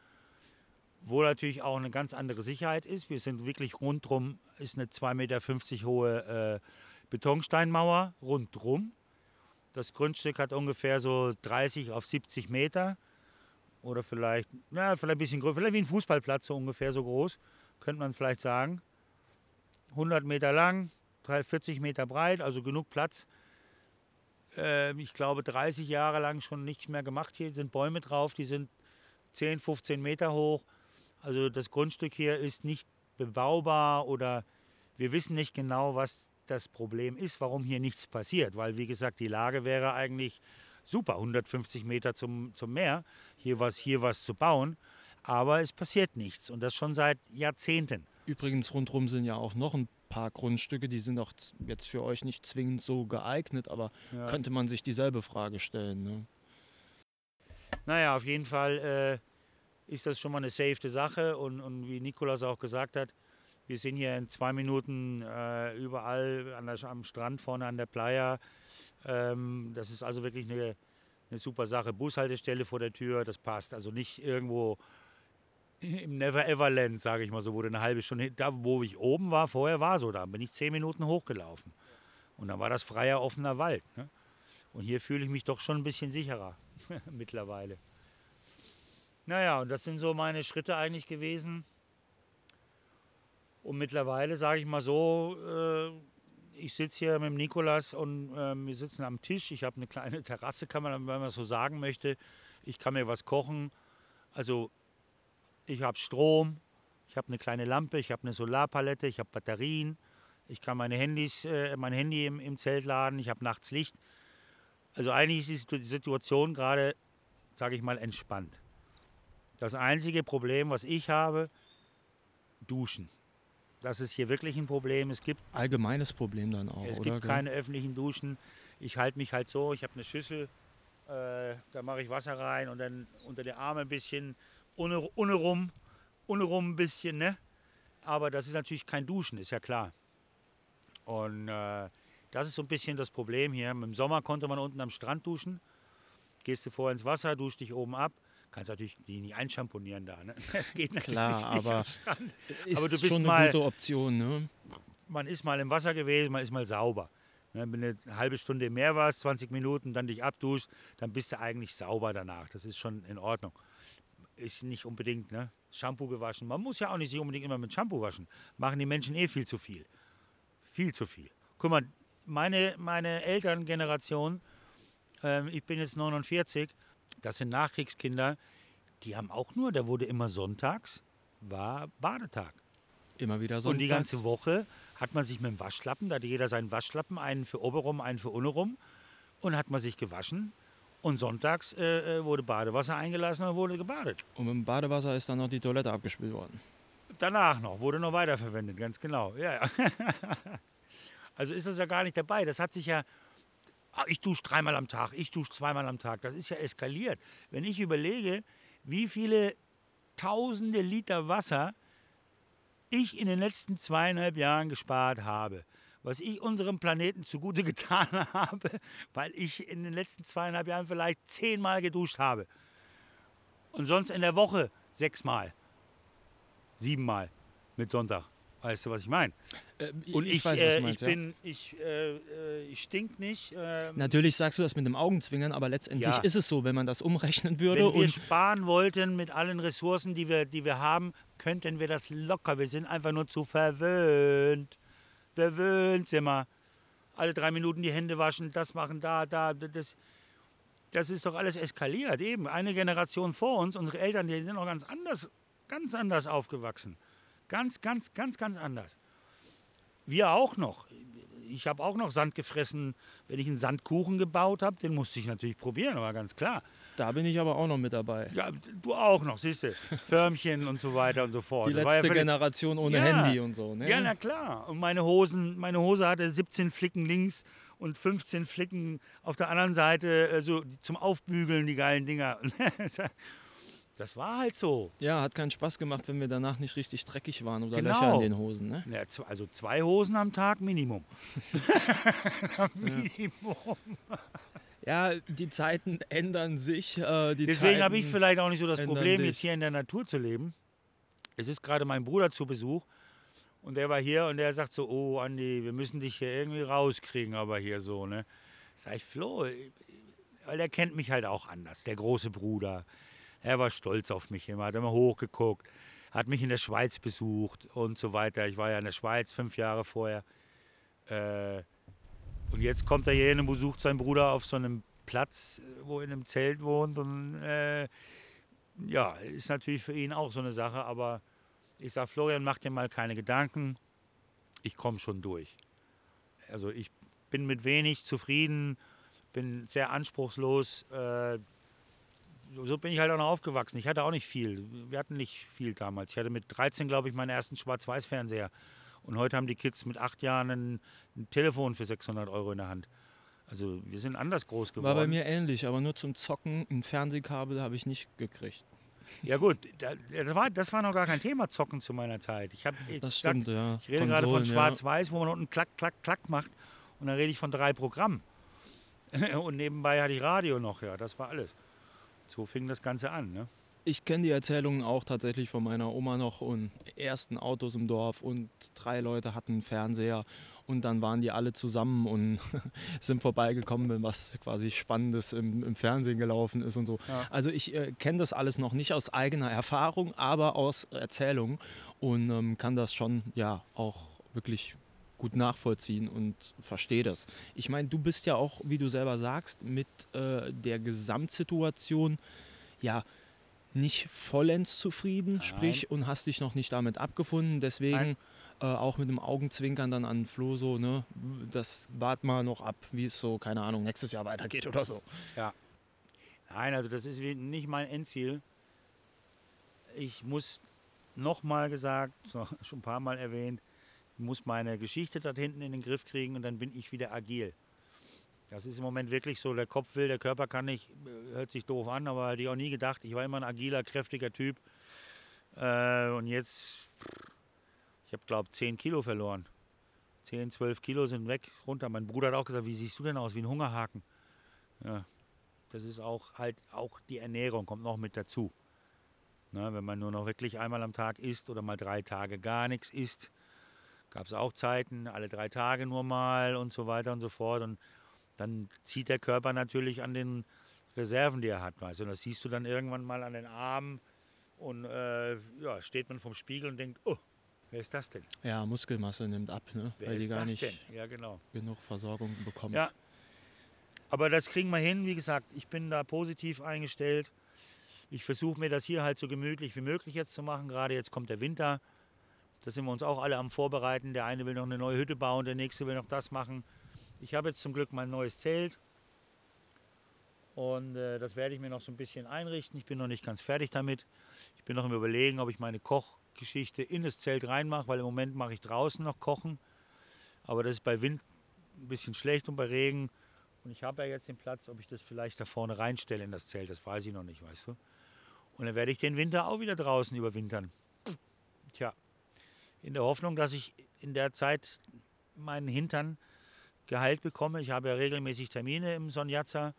Speaker 5: wo natürlich auch eine ganz andere Sicherheit ist. Wir sind wirklich rundrum, ist eine 2,50 Meter hohe äh, Betonsteinmauer rundrum. Das Grundstück hat ungefähr so 30 auf 70 Meter. Oder vielleicht, na, vielleicht ein bisschen größer, vielleicht wie ein Fußballplatz, so ungefähr so groß, könnte man vielleicht sagen. 100 Meter lang, 40 Meter breit, also genug Platz. Ähm, ich glaube, 30 Jahre lang schon nichts mehr gemacht. Hier sind Bäume drauf, die sind 10, 15 Meter hoch. Also das Grundstück hier ist nicht bebaubar oder wir wissen nicht genau, was das Problem ist, warum hier nichts passiert. Weil, wie gesagt, die Lage wäre eigentlich super, 150 Meter zum, zum Meer, hier was, hier was zu bauen. Aber es passiert nichts und das schon seit Jahrzehnten.
Speaker 3: Übrigens, rundherum sind ja auch noch ein paar Grundstücke, die sind auch jetzt für euch nicht zwingend so geeignet, aber
Speaker 5: Ja.
Speaker 3: könnte man sich dieselbe Frage stellen. Ne?
Speaker 5: Naja, auf jeden Fall äh, ist das schon mal eine safete Sache und, und wie Nikolas auch gesagt hat, wir sind hier in zwei Minuten äh, überall der, am Strand vorne an der Playa. Ähm, das ist also wirklich eine, eine super Sache. Bushaltestelle vor der Tür, das passt. Also nicht irgendwo *laughs* im Never Ever Land, sage ich mal so, du eine halbe Stunde, da wo ich oben war, vorher war so, da bin ich zehn Minuten hochgelaufen. Und dann war das freier, offener Wald. Ne? Und hier fühle ich mich doch schon ein bisschen sicherer *laughs* mittlerweile. Naja, und das sind so meine Schritte eigentlich gewesen. Und mittlerweile sage ich mal so, äh, ich sitze hier mit dem Nikolas und ähm, wir sitzen am Tisch. Ich habe eine kleine *laughs* Terrasse, kann man, wenn man so sagen möchte. Ich kann mir was kochen. Also ich habe Strom, ich habe eine kleine Lampe, ich habe eine Solarpalette, ich habe Batterien. Ich kann meine Handys, äh, mein Handy im, im Zelt laden, ich habe nachts Licht. Also eigentlich ist die Situation gerade, sage ich mal, entspannt. Das einzige Problem, was ich habe, Duschen. Das ist hier wirklich ein Problem. Es gibt,
Speaker 3: Allgemeines Problem dann auch,
Speaker 5: es
Speaker 3: oder?
Speaker 5: gibt keine öffentlichen Duschen. Ich halte mich halt so, ich habe eine Schüssel, äh, da mache ich Wasser rein und dann unter die Arme ein bisschen, ohne, ohne rum, ohne rum ein bisschen, ne? Aber das ist natürlich kein Duschen, ist ja klar. Und äh, das ist so ein bisschen das Problem hier. Im Sommer konnte man unten am Strand duschen. Gehst du vorher ins Wasser, duschst dich oben ab. Kannst natürlich die nicht einschamponieren da. Ne? *laughs* Das geht natürlich
Speaker 3: Klar,
Speaker 5: nicht
Speaker 3: aber
Speaker 5: am Strand.
Speaker 3: Ist
Speaker 5: aber du bist
Speaker 3: schon eine
Speaker 5: mal-
Speaker 3: gute Option, ne?
Speaker 5: Man ist mal im Wasser gewesen, man ist mal sauber. Ne, Wenn du eine halbe Stunde im Meer warst, 20 Minuten, dann dich abduschst, dann bist du eigentlich sauber danach. Das ist schon in Ordnung. Ist nicht unbedingt, ne? Shampoo gewaschen. Man muss ja auch nicht sich unbedingt immer mit Shampoo waschen. Machen die Menschen eh viel zu viel. Viel zu viel. Guck mal, meine, meine Elterngeneration, ähm, ich bin jetzt 49, das sind Nachkriegskinder, die haben auch nur, da wurde immer sonntags, war Badetag.
Speaker 3: Immer wieder so.
Speaker 5: Und die ganze Woche hat man sich mit dem Waschlappen, da hatte jeder seinen Waschlappen, einen für oberum, einen für unterrum, und hat man sich gewaschen. Und sonntags äh, äh, wurde Badewasser eingelassen und wurde gebadet.
Speaker 3: Und mit dem Badewasser ist dann noch die Toilette abgespült worden.
Speaker 5: Danach noch, wurde noch weiterverwendet, ganz genau. Ja, ja. *laughs* also ist das ja gar nicht dabei. Das hat sich ja. Ah, Ich dusche dreimal am Tag, ich dusche zweimal am Tag. Das ist ja eskaliert. Wenn ich überlege, wie viele tausende Liter Wasser ich in den letzten zweieinhalb Jahren gespart habe, was ich unserem Planeten zugute *laughs* getan habe, weil ich in den letzten zweieinhalb Jahren vielleicht zehnmal geduscht habe. Und sonst in der Woche sechsmal, siebenmal mit Sonntag. Weißt du, was ich meine?
Speaker 3: Äh,
Speaker 5: Und ich,
Speaker 3: weiß, was
Speaker 5: äh,
Speaker 3: meinst,
Speaker 5: ich
Speaker 3: ja.
Speaker 5: bin, ich, äh, äh, ich stink nicht. ähm,
Speaker 3: Natürlich sagst du das mit dem Augenzwinkern, aber letztendlich
Speaker 5: Ja.
Speaker 3: ist es so, wenn man das umrechnen würde
Speaker 5: Wenn wir sparen wollten mit allen Ressourcen, die wir, die wir haben, könnten wir das locker. Wir sind einfach nur zu verwöhnt. Wir. Alle drei Minuten die Hände waschen, das machen, da, da. Das, das ist doch alles eskaliert. Eben, eine Generation vor uns, unsere Eltern, die sind noch ganz anders, ganz anders aufgewachsen. Ganz, ganz, ganz, ganz anders. Wir auch noch. Ich habe auch noch Sand gefressen, wenn ich einen Sandkuchen gebaut habe. Den musste ich natürlich probieren, aber ganz klar.
Speaker 3: Da bin ich aber auch noch mit dabei.
Speaker 5: Ja, du auch noch, siehst du. Förmchen und so weiter und so fort.
Speaker 3: Die
Speaker 5: Das war
Speaker 3: letzte
Speaker 5: ja
Speaker 3: Generation ohne
Speaker 5: Ja.
Speaker 3: Handy und so. Ne?
Speaker 5: Ja, na klar. Und meine Hosen, meine Hose hatte 17 Flicken links und 15 Flicken auf der anderen Seite, äh, so zum Aufbügeln, die geilen Dinger. *laughs* Das war halt so.
Speaker 3: Ja, hat keinen Spaß gemacht, wenn wir danach nicht richtig dreckig waren oder
Speaker 5: Genau.
Speaker 3: Löcher in den Hosen. Ne?
Speaker 5: Ja, also zwei Hosen am Tag Minimum. *laughs* *laughs* Minimum.
Speaker 3: Ja, die Zeiten ändern sich. Äh,
Speaker 5: Deswegen habe ich vielleicht auch nicht so das Problem,
Speaker 3: dich.
Speaker 5: jetzt hier in der Natur zu leben. Es ist gerade mein Bruder zu Besuch und der war hier und der sagt so, oh Andi, wir müssen dich hier irgendwie rauskriegen, aber hier so, ne? Sag ich, Flo, weil der kennt mich halt auch anders, der große Bruder. Er war stolz auf mich immer, hat immer hochgeguckt, hat mich in der Schweiz besucht und so weiter. Ich war ja in der Schweiz fünf Jahre vorher. Äh, und jetzt kommt er hier hin und besucht seinen Bruder auf so einem Platz, wo er in einem Zelt wohnt. Und äh, ja, ist natürlich für ihn auch so eine Sache. Aber ich sage, Florian, mach dir mal keine Gedanken. Ich komme schon durch. Also ich bin mit wenig zufrieden, bin sehr anspruchslos. Äh, so bin ich halt auch noch aufgewachsen. Ich hatte auch nicht viel. Wir hatten nicht viel damals. Ich hatte mit 13, glaube ich, meinen ersten Schwarz-Weiß-Fernseher. Und heute haben die Kids mit acht Jahren ein, ein Telefon für 600 Euro in der Hand. Also wir sind anders groß geworden.
Speaker 3: War bei mir ähnlich, aber nur zum Zocken. Ein Fernsehkabel habe ich nicht gekriegt.
Speaker 5: Ja gut, da, das, war, das war noch gar kein Thema Zocken zu meiner Zeit. Ich, hab, ich,
Speaker 3: Das
Speaker 5: sag,
Speaker 3: stimmt, ja.
Speaker 5: ich rede gerade von
Speaker 3: Konsolen, ja.
Speaker 5: Schwarz-Weiß, wo man unten klack, klack, klack macht. Und dann rede ich von drei Programmen. *laughs* Und nebenbei hatte ich Radio noch, ja, das war alles. So fing das Ganze an. Ne?
Speaker 3: Ich kenne die Erzählungen auch tatsächlich von meiner Oma noch und ersten Autos im Dorf und drei Leute hatten einen Fernseher und dann waren die alle zusammen und *laughs* sind vorbeigekommen, wenn was quasi Spannendes im, im Fernsehen gelaufen ist und so.
Speaker 5: Ja.
Speaker 3: Also ich äh, kenne das alles noch nicht aus eigener Erfahrung, aber aus Erzählung und ähm, kann das schon ja auch wirklich gut nachvollziehen und verstehe das. Ich meine, du bist ja auch, wie du selber sagst, mit äh, der Gesamtsituation ja nicht vollends zufrieden,
Speaker 5: Nein.
Speaker 3: sprich und hast dich noch nicht damit abgefunden. Deswegen äh, auch mit dem Augenzwinkern dann an Flo so, ne, das wart mal noch ab, wie es so, keine Ahnung, nächstes Jahr weitergeht oder so.
Speaker 5: Nein, also das ist nicht mein Endziel. Ich muss nochmal gesagt, *laughs* schon ein paar Mal erwähnt, ich muss meine Geschichte dort hinten in den Griff kriegen und dann bin ich wieder agil. Das ist im Moment wirklich so, der Kopf will, der Körper kann nicht, hört sich doof an, aber hätte ich auch nie gedacht. Ich war immer ein agiler, kräftiger Typ. Äh, und jetzt, ich habe glaube 10 Kilo verloren. 10, 12 Kilo sind weg, runter. Mein Bruder hat auch gesagt, wie siehst du denn aus, wie ein Hungerhaken? Ja, das ist auch halt auch die Ernährung, kommt noch mit dazu. Ne, wenn man nur noch wirklich einmal am Tag isst oder mal drei Tage gar nichts isst, gab es auch Zeiten, alle drei Tage nur mal und so weiter und so fort. Und dann zieht der Körper natürlich an den Reserven, die er hat. Weißt du? Und das siehst du dann irgendwann mal an den Armen. Und äh, ja, steht man vom Spiegel und denkt, oh, wer ist das denn?
Speaker 3: Ja, Muskelmasse nimmt ab, ne?
Speaker 5: Wer
Speaker 3: weil
Speaker 5: ist
Speaker 3: die gar
Speaker 5: das
Speaker 3: nicht
Speaker 5: denn? Ja, genau.
Speaker 3: genug Versorgung bekommt.
Speaker 5: Ja. Aber das kriegen wir hin. Wie gesagt, ich bin da positiv eingestellt. Ich versuche mir das hier halt so gemütlich wie möglich jetzt zu machen. Gerade jetzt kommt der Winter. Da sind wir uns auch alle am Vorbereiten. Der eine will noch eine neue Hütte bauen, der nächste will noch das machen. Ich habe jetzt zum Glück mein neues Zelt. Und äh, das werde ich mir noch so ein bisschen einrichten. Ich bin noch nicht ganz fertig damit. Ich bin noch im Überlegen, ob ich meine Kochgeschichte in das Zelt reinmache, weil im Moment mache ich draußen noch Kochen. Aber das ist bei Wind ein bisschen schlecht und bei Regen. Und ich habe ja jetzt den Platz, ob ich das vielleicht da vorne reinstelle in das Zelt. Das weiß ich noch nicht, weißt du. Und dann werde ich den Winter auch wieder draußen überwintern. Tja, in der Hoffnung, dass ich in der Zeit meinen Hintern geheilt bekomme. Ich habe ja regelmäßig Termine im Sonjatza.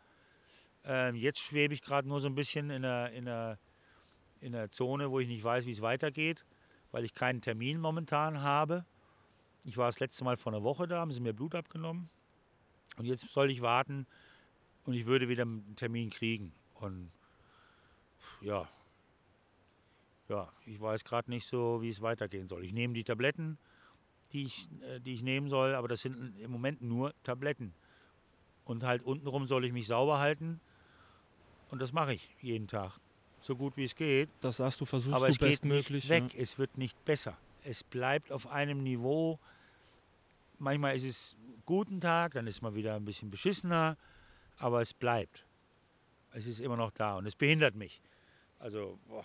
Speaker 5: Ähm, jetzt schwebe ich gerade nur so ein bisschen in einer, in, einer, in einer Zone, wo ich nicht weiß, wie es weitergeht, weil ich keinen Termin momentan habe. Ich war das letzte Mal vor einer Woche da, haben sie mir Blut abgenommen. Und jetzt soll ich warten und ich würde wieder einen Termin kriegen. Und ja, ja, ich weiß gerade nicht so, wie es weitergehen soll. Ich nehme die Tabletten, die ich, äh, die ich nehmen soll, aber das sind im Moment nur Tabletten. Und halt untenrum soll ich mich sauber halten. Und das mache ich jeden Tag. So gut wie es geht.
Speaker 3: Das sagst du, versuchst
Speaker 5: aber
Speaker 3: du
Speaker 5: es geht
Speaker 3: bestmöglich.
Speaker 5: nicht weg.
Speaker 3: ne?
Speaker 5: Es wird nicht besser. Es bleibt auf einem Niveau. Manchmal ist es guten Tag, dann ist man wieder ein bisschen beschissener. Aber es bleibt. Es ist immer noch da und es behindert mich. Also, boah.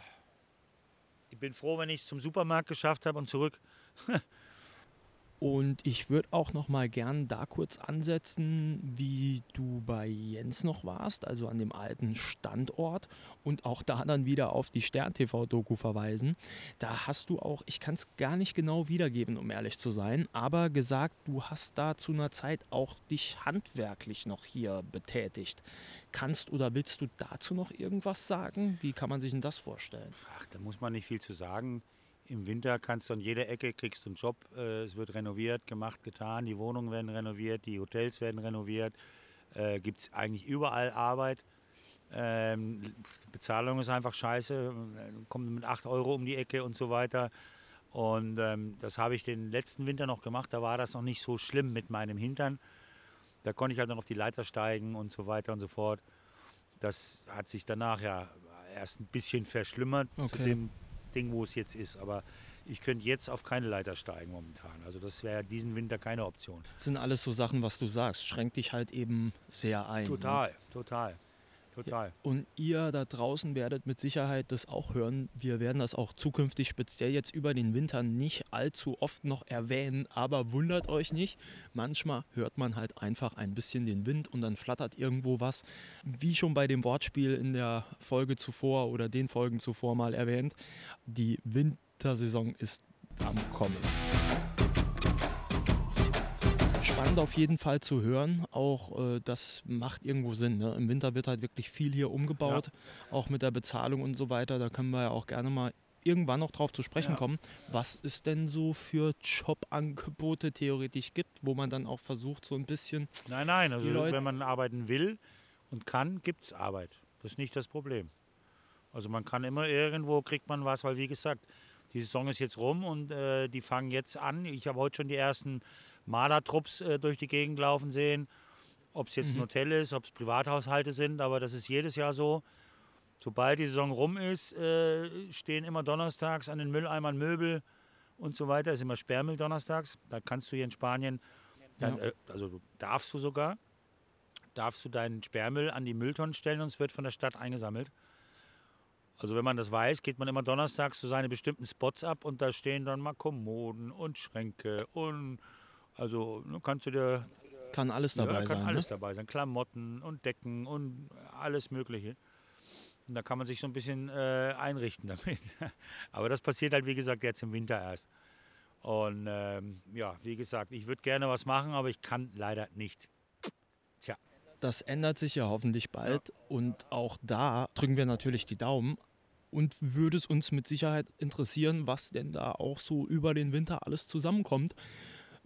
Speaker 5: ich bin froh, wenn ich es zum Supermarkt geschafft habe und zurück. *laughs*
Speaker 3: Und ich würde auch noch mal gern da kurz ansetzen, wie du bei Jens noch warst, also an dem alten Standort und auch da dann wieder auf die Stern-TV-Doku verweisen. Da hast du auch, ich kann es gar nicht genau wiedergeben, um ehrlich zu sein, aber gesagt, du hast da zu einer Zeit auch dich handwerklich noch hier betätigt. Kannst oder willst du dazu noch irgendwas sagen? Wie kann man sich denn das vorstellen?
Speaker 5: Ach, da muss man nicht viel zu sagen. Im Winter kannst du an jeder Ecke, kriegst du einen Job. Äh, es wird renoviert, gemacht, getan. Die Wohnungen werden renoviert, die Hotels werden renoviert. Äh, Gibt es eigentlich überall Arbeit. Ähm, die Bezahlung ist einfach scheiße. Kommt mit 8 Euro um die Ecke und so weiter. Und ähm, das habe ich den letzten Winter noch gemacht. Da war das noch nicht so schlimm mit meinem Hintern. Da konnte ich halt noch auf die Leiter steigen und so weiter und so fort. Das hat sich danach ja erst ein bisschen verschlimmert zu
Speaker 3: Okay.
Speaker 5: dem Ding, wo es jetzt ist. Aber ich könnte jetzt auf keine Leiter steigen momentan. Also das wäre diesen Winter keine Option.
Speaker 3: Das sind alles so Sachen, was du sagst. Schränkt dich halt eben sehr ein. Ne?
Speaker 5: Total, total.
Speaker 3: Und ihr da draußen werdet mit Sicherheit das auch hören. Wir werden das auch zukünftig speziell jetzt über den Winter nicht allzu oft noch erwähnen, aber wundert euch nicht. Manchmal hört man halt einfach ein bisschen den Wind und dann flattert irgendwo was. Wie schon bei dem Wortspiel in der Folge zuvor oder den Folgen zuvor mal erwähnt, die Wintersaison ist am Kommen. Spannend auf jeden Fall zu hören. Auch äh, das macht irgendwo Sinn. Ne? Im Winter wird halt wirklich viel hier umgebaut, auch mit der Bezahlung und so weiter. Da können wir ja auch gerne mal irgendwann noch drauf zu sprechen
Speaker 5: Ja.
Speaker 3: kommen, was es denn so für Jobangebote theoretisch gibt, wo man dann auch versucht, so ein bisschen.
Speaker 5: Nein, nein, also wenn man arbeiten will und kann, gibt es Arbeit. Das ist nicht das Problem. Also man kann immer irgendwo, kriegt man was, weil wie gesagt, die Saison ist jetzt rum und äh, die fangen jetzt an. Ich habe heute schon die ersten Mardertrupps äh, durch die Gegend laufen sehen. Ob es jetzt ein Hotel ist, ob es Privathaushalte sind, aber das ist jedes Jahr so. Sobald die Saison rum ist, äh, stehen immer donnerstags an den Mülleimern Möbel und so weiter. Es ist immer Sperrmüll donnerstags. Da kannst du hier in Spanien, dann,
Speaker 3: Ja.
Speaker 5: äh, also du darfst du sogar, darfst du deinen Sperrmüll an die Mülltonnen stellen und es wird von der Stadt eingesammelt. Also wenn man das weiß, geht man immer donnerstags zu seinen bestimmten Spots ab und da stehen dann mal Kommoden und Schränke und also ne, kannst du dir
Speaker 3: Kann alles dabei
Speaker 5: ja, kann
Speaker 3: sein.
Speaker 5: alles
Speaker 3: ne?
Speaker 5: dabei sein. Klamotten und Decken und alles Mögliche. Und da kann man sich so ein bisschen äh, einrichten *laughs* damit. Aber das passiert halt, wie gesagt, jetzt im Winter erst. Und ähm, ja, wie gesagt, ich würde gerne was machen, aber ich kann leider nicht. Tja,
Speaker 3: Das ändert sich ja hoffentlich bald und auch da drücken wir natürlich die Daumen. Und würde es uns mit Sicherheit interessieren, was denn da auch so über den Winter alles zusammenkommt,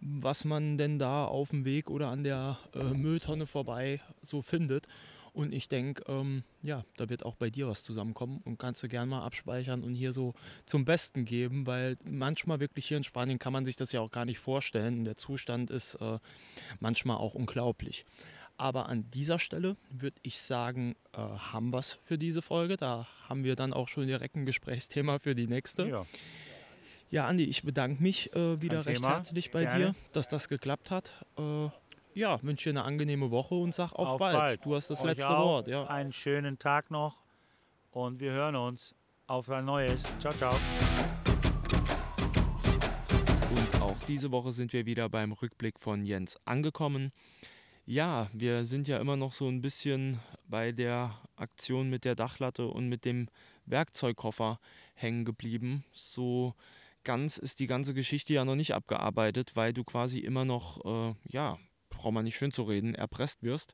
Speaker 3: was man denn da auf dem Weg oder an der äh, Mülltonne vorbei so findet. Und ich denke, ähm, ja, da wird auch bei dir was zusammenkommen und kannst du gerne mal abspeichern und hier so zum Besten geben, weil manchmal wirklich hier in Spanien kann man sich das ja auch gar nicht vorstellen. Der Zustand ist äh, manchmal auch unglaublich. Aber an dieser Stelle würde ich sagen, äh, haben wir es für diese Folge. Da haben wir dann auch schon direkt ein Gesprächsthema für die nächste. Ja, ja Andi, ich bedanke mich äh, wieder recht herzlich bei Gerne. dir, dass das geklappt hat. Äh, ja, wünsche dir eine angenehme Woche und sag auf, auf bald. bald. Du hast das Euch letzte Wort. Ja.
Speaker 5: Einen schönen Tag noch und wir hören uns auf ein neues. Ciao, ciao.
Speaker 3: Und auch diese Woche sind wir wieder beim Rückblick von Jens angekommen. Ja, wir sind ja immer noch so ein bisschen bei der Aktion mit der Dachlatte und mit dem Werkzeugkoffer hängen geblieben. So ganz ist die ganze Geschichte ja noch nicht abgearbeitet, weil du quasi immer noch, äh, ja, braucht man nicht schön zu reden, erpresst wirst.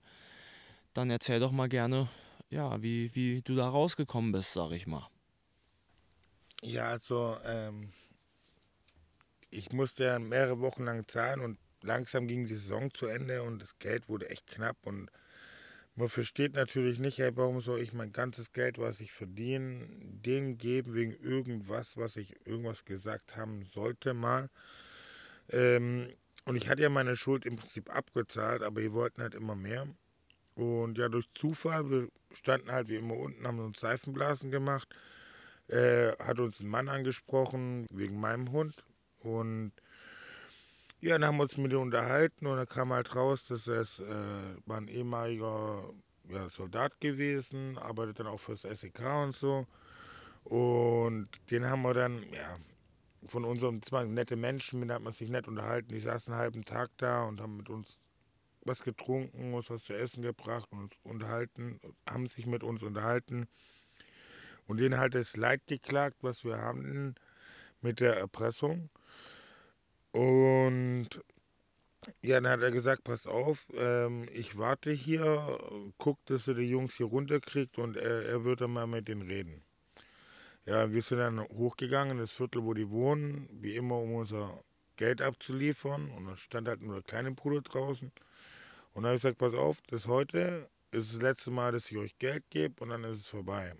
Speaker 3: Dann erzähl doch mal gerne, ja, wie, wie du da rausgekommen bist, sag ich mal.
Speaker 4: Ja, also ähm, ich musste ja mehrere Wochen lang zahlen und langsam ging die Saison zu Ende und das Geld wurde echt knapp und man versteht natürlich nicht, hey, warum soll ich mein ganzes Geld, was ich verdiene, denen geben wegen irgendwas, was ich irgendwas gesagt haben sollte mal. Ähm, und ich hatte ja meine Schuld im Prinzip abgezahlt, aber die wollten halt immer mehr. Und ja, durch Zufall, wir standen halt wie immer unten, haben uns Seifenblasen gemacht. Äh, hat uns ein Mann angesprochen wegen meinem Hund. Und ja, dann haben wir uns mit ihm unterhalten und dann kam halt raus, dass es äh, war ein ehemaliger ja, Soldat gewesen, arbeitet dann auch fürs SEK und so. Und den haben wir dann, ja, von unserem, zwei nette Menschen, mit denen hat man sich nett unterhalten. Die saßen einen halben Tag da und haben mit uns was getrunken, uns was zu essen gebracht und uns unterhalten, haben sich mit uns unterhalten. Und denen halt das Leid geklagt, was wir haben mit der Erpressung. Und ja, dann hat er gesagt, pass auf, ähm, ich warte hier, guck, dass er die Jungs hier runterkriegt und er, er wird dann mal mit denen reden. Ja, wir sind dann hochgegangen, das Viertel, wo die wohnen, wie immer, um unser Geld abzuliefern. Und dann stand halt nur der kleine Bruder draußen. Und dann habe ich gesagt, pass auf, das heute ist das letzte Mal, dass ich euch Geld gebe und dann ist es vorbei.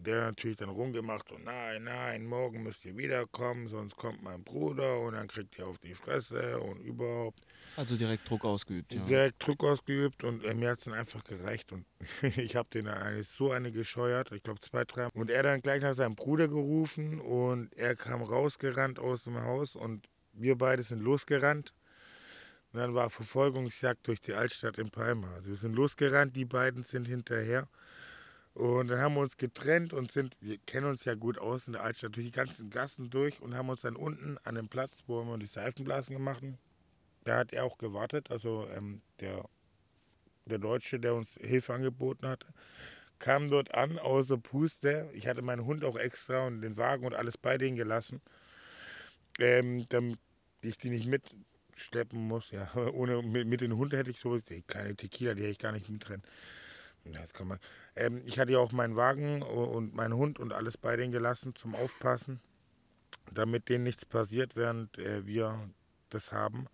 Speaker 4: Und der natürlich dann rumgemacht und nein, nein, morgen müsst ihr wiederkommen, sonst kommt mein Bruder und dann kriegt ihr auf die Fresse und überhaupt.
Speaker 3: Also direkt Druck ausgeübt,
Speaker 4: ja. Direkt Druck ausgeübt und äh, mir hat es dann einfach gereicht und *laughs* ich habe den eigentlich so eine gescheuert, ich glaube zwei, drei. Und er dann gleich nach seinem Bruder gerufen und er kam rausgerannt aus dem Haus und wir beide sind losgerannt. Und dann war Verfolgungsjagd durch die Altstadt in Palma. Also wir sind losgerannt, die beiden sind hinterher. Und dann haben wir uns getrennt und sind, wir kennen uns ja gut aus in der Altstadt, durch die ganzen Gassen durch und haben uns dann unten an dem Platz, wo wir die Seifenblasen gemacht haben, da hat er auch gewartet, also ähm, der, der Deutsche, der uns Hilfe angeboten hatte, kam dort an, außer Puste. Ich hatte meinen Hund auch extra und den Wagen und alles bei denen gelassen, ähm, damit ich die nicht mitschleppen muss. Ja, *laughs* ohne mit, mit den Hund hätte ich so, die kleine Tequila, die hätte ich gar nicht mitrennen. Man. Ähm, ich hatte ja auch meinen Wagen und meinen Hund und alles bei denen gelassen zum Aufpassen, damit denen nichts passiert, während äh, wir das haben.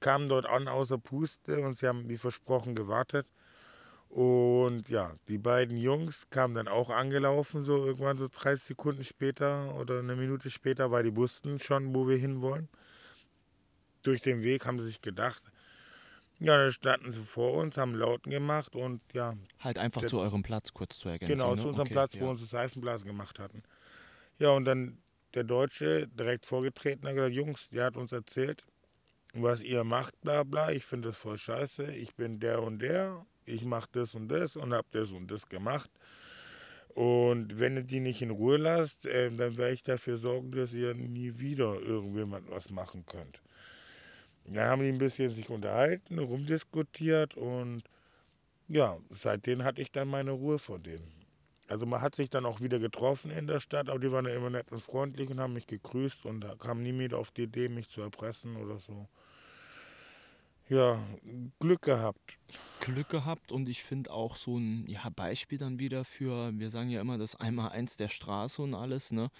Speaker 4: Kamen dort an außer Puste und sie haben wie versprochen gewartet. Und ja, die beiden Jungs kamen dann auch angelaufen, so irgendwann so 30 Sekunden später oder eine Minute später, weil die wussten schon, wo wir hinwollen. Durch den Weg haben sie sich gedacht, ja, da standen sie vor uns, haben Lauten gemacht und ja.
Speaker 3: Halt einfach zu eurem Platz kurz zu ergänzen.
Speaker 4: Genau, ne? zu unserem okay, Platz, ja. wo wir unsere Seifenblasen gemacht hatten. Ja, und dann der Deutsche direkt vorgetreten hat gesagt, Jungs, der hat uns erzählt, was ihr macht, bla bla. Ich finde das voll scheiße. Ich bin der und der. Ich mache das und das und habe das und das gemacht. Und wenn ihr die nicht in Ruhe lasst, äh, dann werde ich dafür sorgen, dass ihr nie wieder irgendjemand was machen könnt. Dann haben die ein bisschen sich unterhalten, rumdiskutiert und ja, seitdem hatte ich dann meine Ruhe vor denen. Also man hat sich dann auch wieder getroffen in der Stadt, aber die waren ja immer nett und freundlich und haben mich gegrüßt und da kam nie wieder auf die Idee, mich zu erpressen oder so. Ja, Glück gehabt.
Speaker 3: Glück gehabt und ich finde auch so ein ja, Beispiel dann wieder für, wir sagen ja immer das Einmal-Eins der Straße und alles, ne?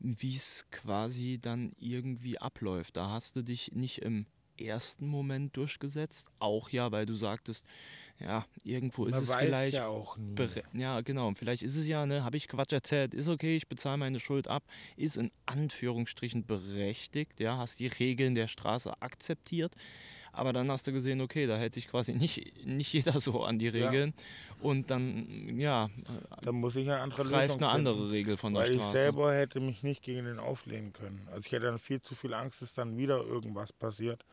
Speaker 3: wie es quasi dann irgendwie abläuft. Da hast du dich nicht im ersten Moment durchgesetzt. Auch ja, weil du sagtest, ja, irgendwo ist
Speaker 4: Man
Speaker 3: es
Speaker 4: weiß
Speaker 3: vielleicht.
Speaker 4: ja auch nie.
Speaker 3: Ja, genau. Vielleicht ist es ja, ne, habe ich Quatsch erzählt, ist okay, ich bezahle meine Schuld ab, ist in Anführungsstrichen berechtigt, ja, hast die Regeln der Straße akzeptiert, aber dann hast du gesehen, okay, da hält sich quasi nicht, nicht jeder so an die
Speaker 4: Ja.
Speaker 3: Regeln und dann, ja,
Speaker 4: Da muss ich eine andere
Speaker 3: greift
Speaker 4: Lösung
Speaker 3: eine
Speaker 4: finden.
Speaker 3: andere Regel von der
Speaker 4: Weil ich
Speaker 3: Straße.
Speaker 4: selber hätte mich nicht gegen den auflehnen können. Also ich hätte dann viel zu viel Angst, dass dann wieder irgendwas passiert.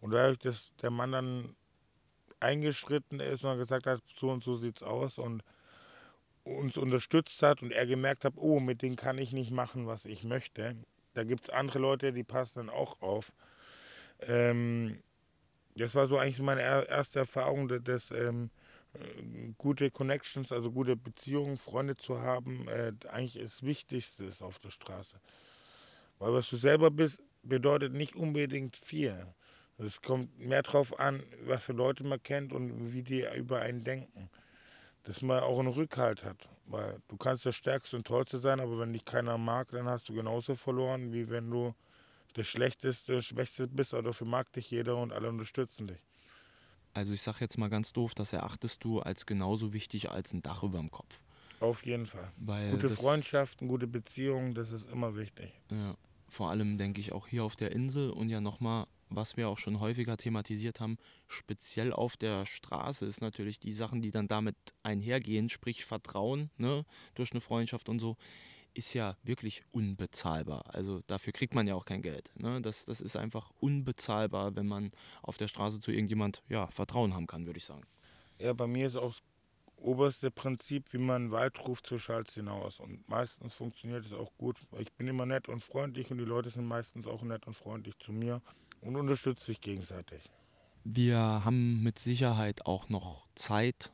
Speaker 4: Und dadurch, dass der Mann dann eingeschritten ist und gesagt hat, so und so sieht's aus und uns unterstützt hat und er gemerkt hat, oh, mit denen kann ich nicht machen, was ich möchte. Da gibt es andere Leute, die passen dann auch auf. Ähm, das war so eigentlich meine er- erste Erfahrung, dass, ähm, äh, gute Connections, also gute Beziehungen, Freunde zu haben, äh, eigentlich das Wichtigste ist auf der Straße. Weil was du selber bist, bedeutet nicht unbedingt viel. Es kommt mehr drauf an, was für Leute man kennt und wie die über einen denken. Dass man auch einen Rückhalt hat. Weil du kannst der Stärkste und Tollste sein, aber wenn dich keiner mag, dann hast du genauso verloren, wie wenn du der Schlechteste, Schwächste bist, aber dafür mag dich jeder und alle unterstützen dich.
Speaker 3: Also ich sage jetzt mal ganz doof, das erachtest du als genauso wichtig als ein Dach über dem Kopf.
Speaker 4: Auf jeden Fall.
Speaker 3: Weil
Speaker 4: Gute Freundschaften, gute Beziehungen, das ist immer wichtig.
Speaker 3: Ja, vor allem denke ich auch hier auf der Insel und ja nochmal, was wir auch schon häufiger thematisiert haben, speziell auf der Straße ist natürlich die Sachen, die dann damit einhergehen, sprich Vertrauen ne, durch eine Freundschaft und so, ist ja wirklich unbezahlbar. Also dafür kriegt man ja auch kein Geld. Ne? Das, das ist einfach unbezahlbar, wenn man auf der Straße zu irgendjemand ja, Vertrauen haben kann, würde ich sagen.
Speaker 4: Ja, bei mir ist auch das oberste Prinzip, wie man einen Wald ruft, so schallt hinaus. Und meistens funktioniert es auch gut. Ich bin immer nett und freundlich und die Leute sind meistens auch nett und freundlich zu mir und unterstützen sich gegenseitig.
Speaker 3: Wir haben mit Sicherheit auch noch Zeit,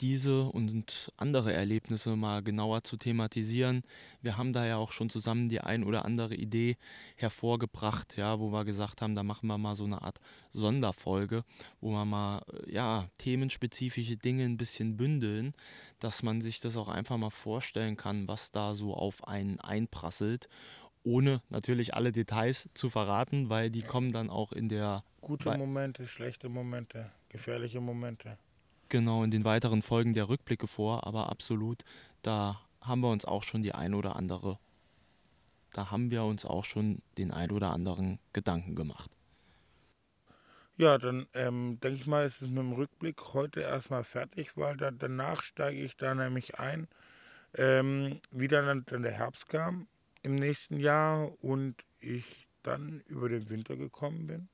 Speaker 3: diese und andere Erlebnisse mal genauer zu thematisieren. Wir haben da ja auch schon zusammen die ein oder andere Idee hervorgebracht, ja, wo wir gesagt haben, da machen wir mal so eine Art Sonderfolge, wo wir mal ja, themenspezifische Dinge ein bisschen bündeln, dass man sich das auch einfach mal vorstellen kann, was da so auf einen einprasselt, ohne natürlich alle Details zu verraten, weil die kommen dann auch in der
Speaker 4: Gute Momente, schlechte Momente, gefährliche Momente.
Speaker 3: genau in den weiteren Folgen der Rückblicke vor, aber absolut, da haben wir uns auch schon die ein oder andere, da haben wir uns auch schon den ein oder anderen Gedanken gemacht.
Speaker 4: Ja, dann ähm, denke ich mal, ist es mit dem Rückblick heute erstmal fertig, weil da, danach steige ich da nämlich ein, ähm, wie dann, dann der Herbst kam im nächsten Jahr und ich dann über den Winter gekommen bin.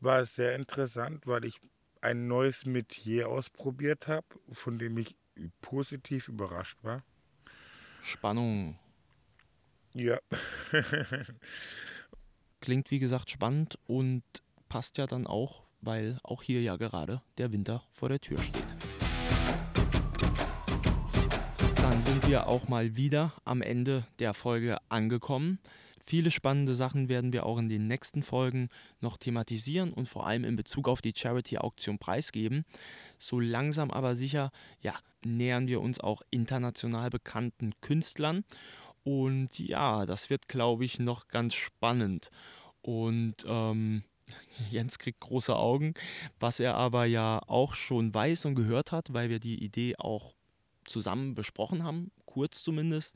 Speaker 4: War es sehr interessant, weil ich ein neues Metier ausprobiert habe, von dem ich positiv überrascht war.
Speaker 3: Spannung
Speaker 4: Ja. *laughs*
Speaker 3: klingt wie gesagt spannend und passt ja dann auch, weil auch hier ja gerade der Winter vor der Tür steht. Wir auch mal wieder am Ende der Folge angekommen. Viele spannende Sachen werden wir auch in den nächsten Folgen noch thematisieren und vor allem in Bezug auf die Charity-Auktion preisgeben. So langsam aber sicher, ja, nähern wir uns auch international bekannten Künstlern. Und ja, das wird, glaube ich, noch ganz spannend. Und ähm, *laughs* Jens kriegt große Augen, was er aber ja auch schon weiß und gehört hat, weil wir die Idee auch zusammen besprochen haben, kurz zumindest.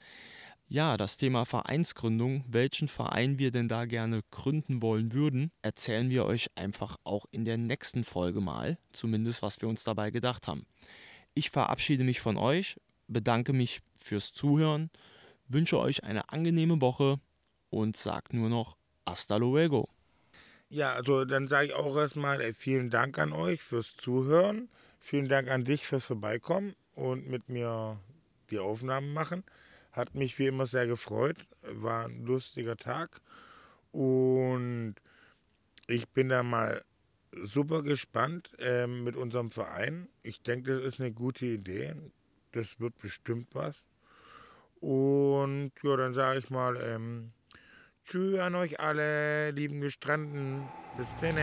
Speaker 3: Ja, das Thema Vereinsgründung, welchen Verein wir denn da gerne gründen wollen würden, erzählen wir euch einfach auch in der nächsten Folge mal, zumindest was wir uns dabei gedacht haben. Ich verabschiede mich von euch, bedanke mich fürs Zuhören, wünsche euch eine angenehme Woche und sage nur noch hasta luego.
Speaker 4: Ja, also dann sage ich auch erstmal äh, vielen Dank an euch fürs Zuhören. Vielen Dank an dich fürs Vorbeikommen und mit mir die Aufnahmen machen. Hat mich wie immer sehr gefreut. War ein lustiger Tag. Und ich bin da mal super gespannt ähm, mit unserem Verein. Ich denke, das ist eine gute Idee. Das wird bestimmt was. Und ja, dann sage ich mal, ähm, Tschüss an euch alle, lieben Gestranden. Bis dann.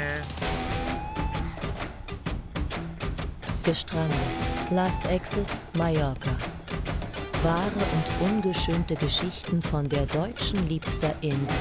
Speaker 2: Gestrandet. Last Exit Mallorca. Wahre und ungeschönte Geschichten von der deutschen liebster Insel.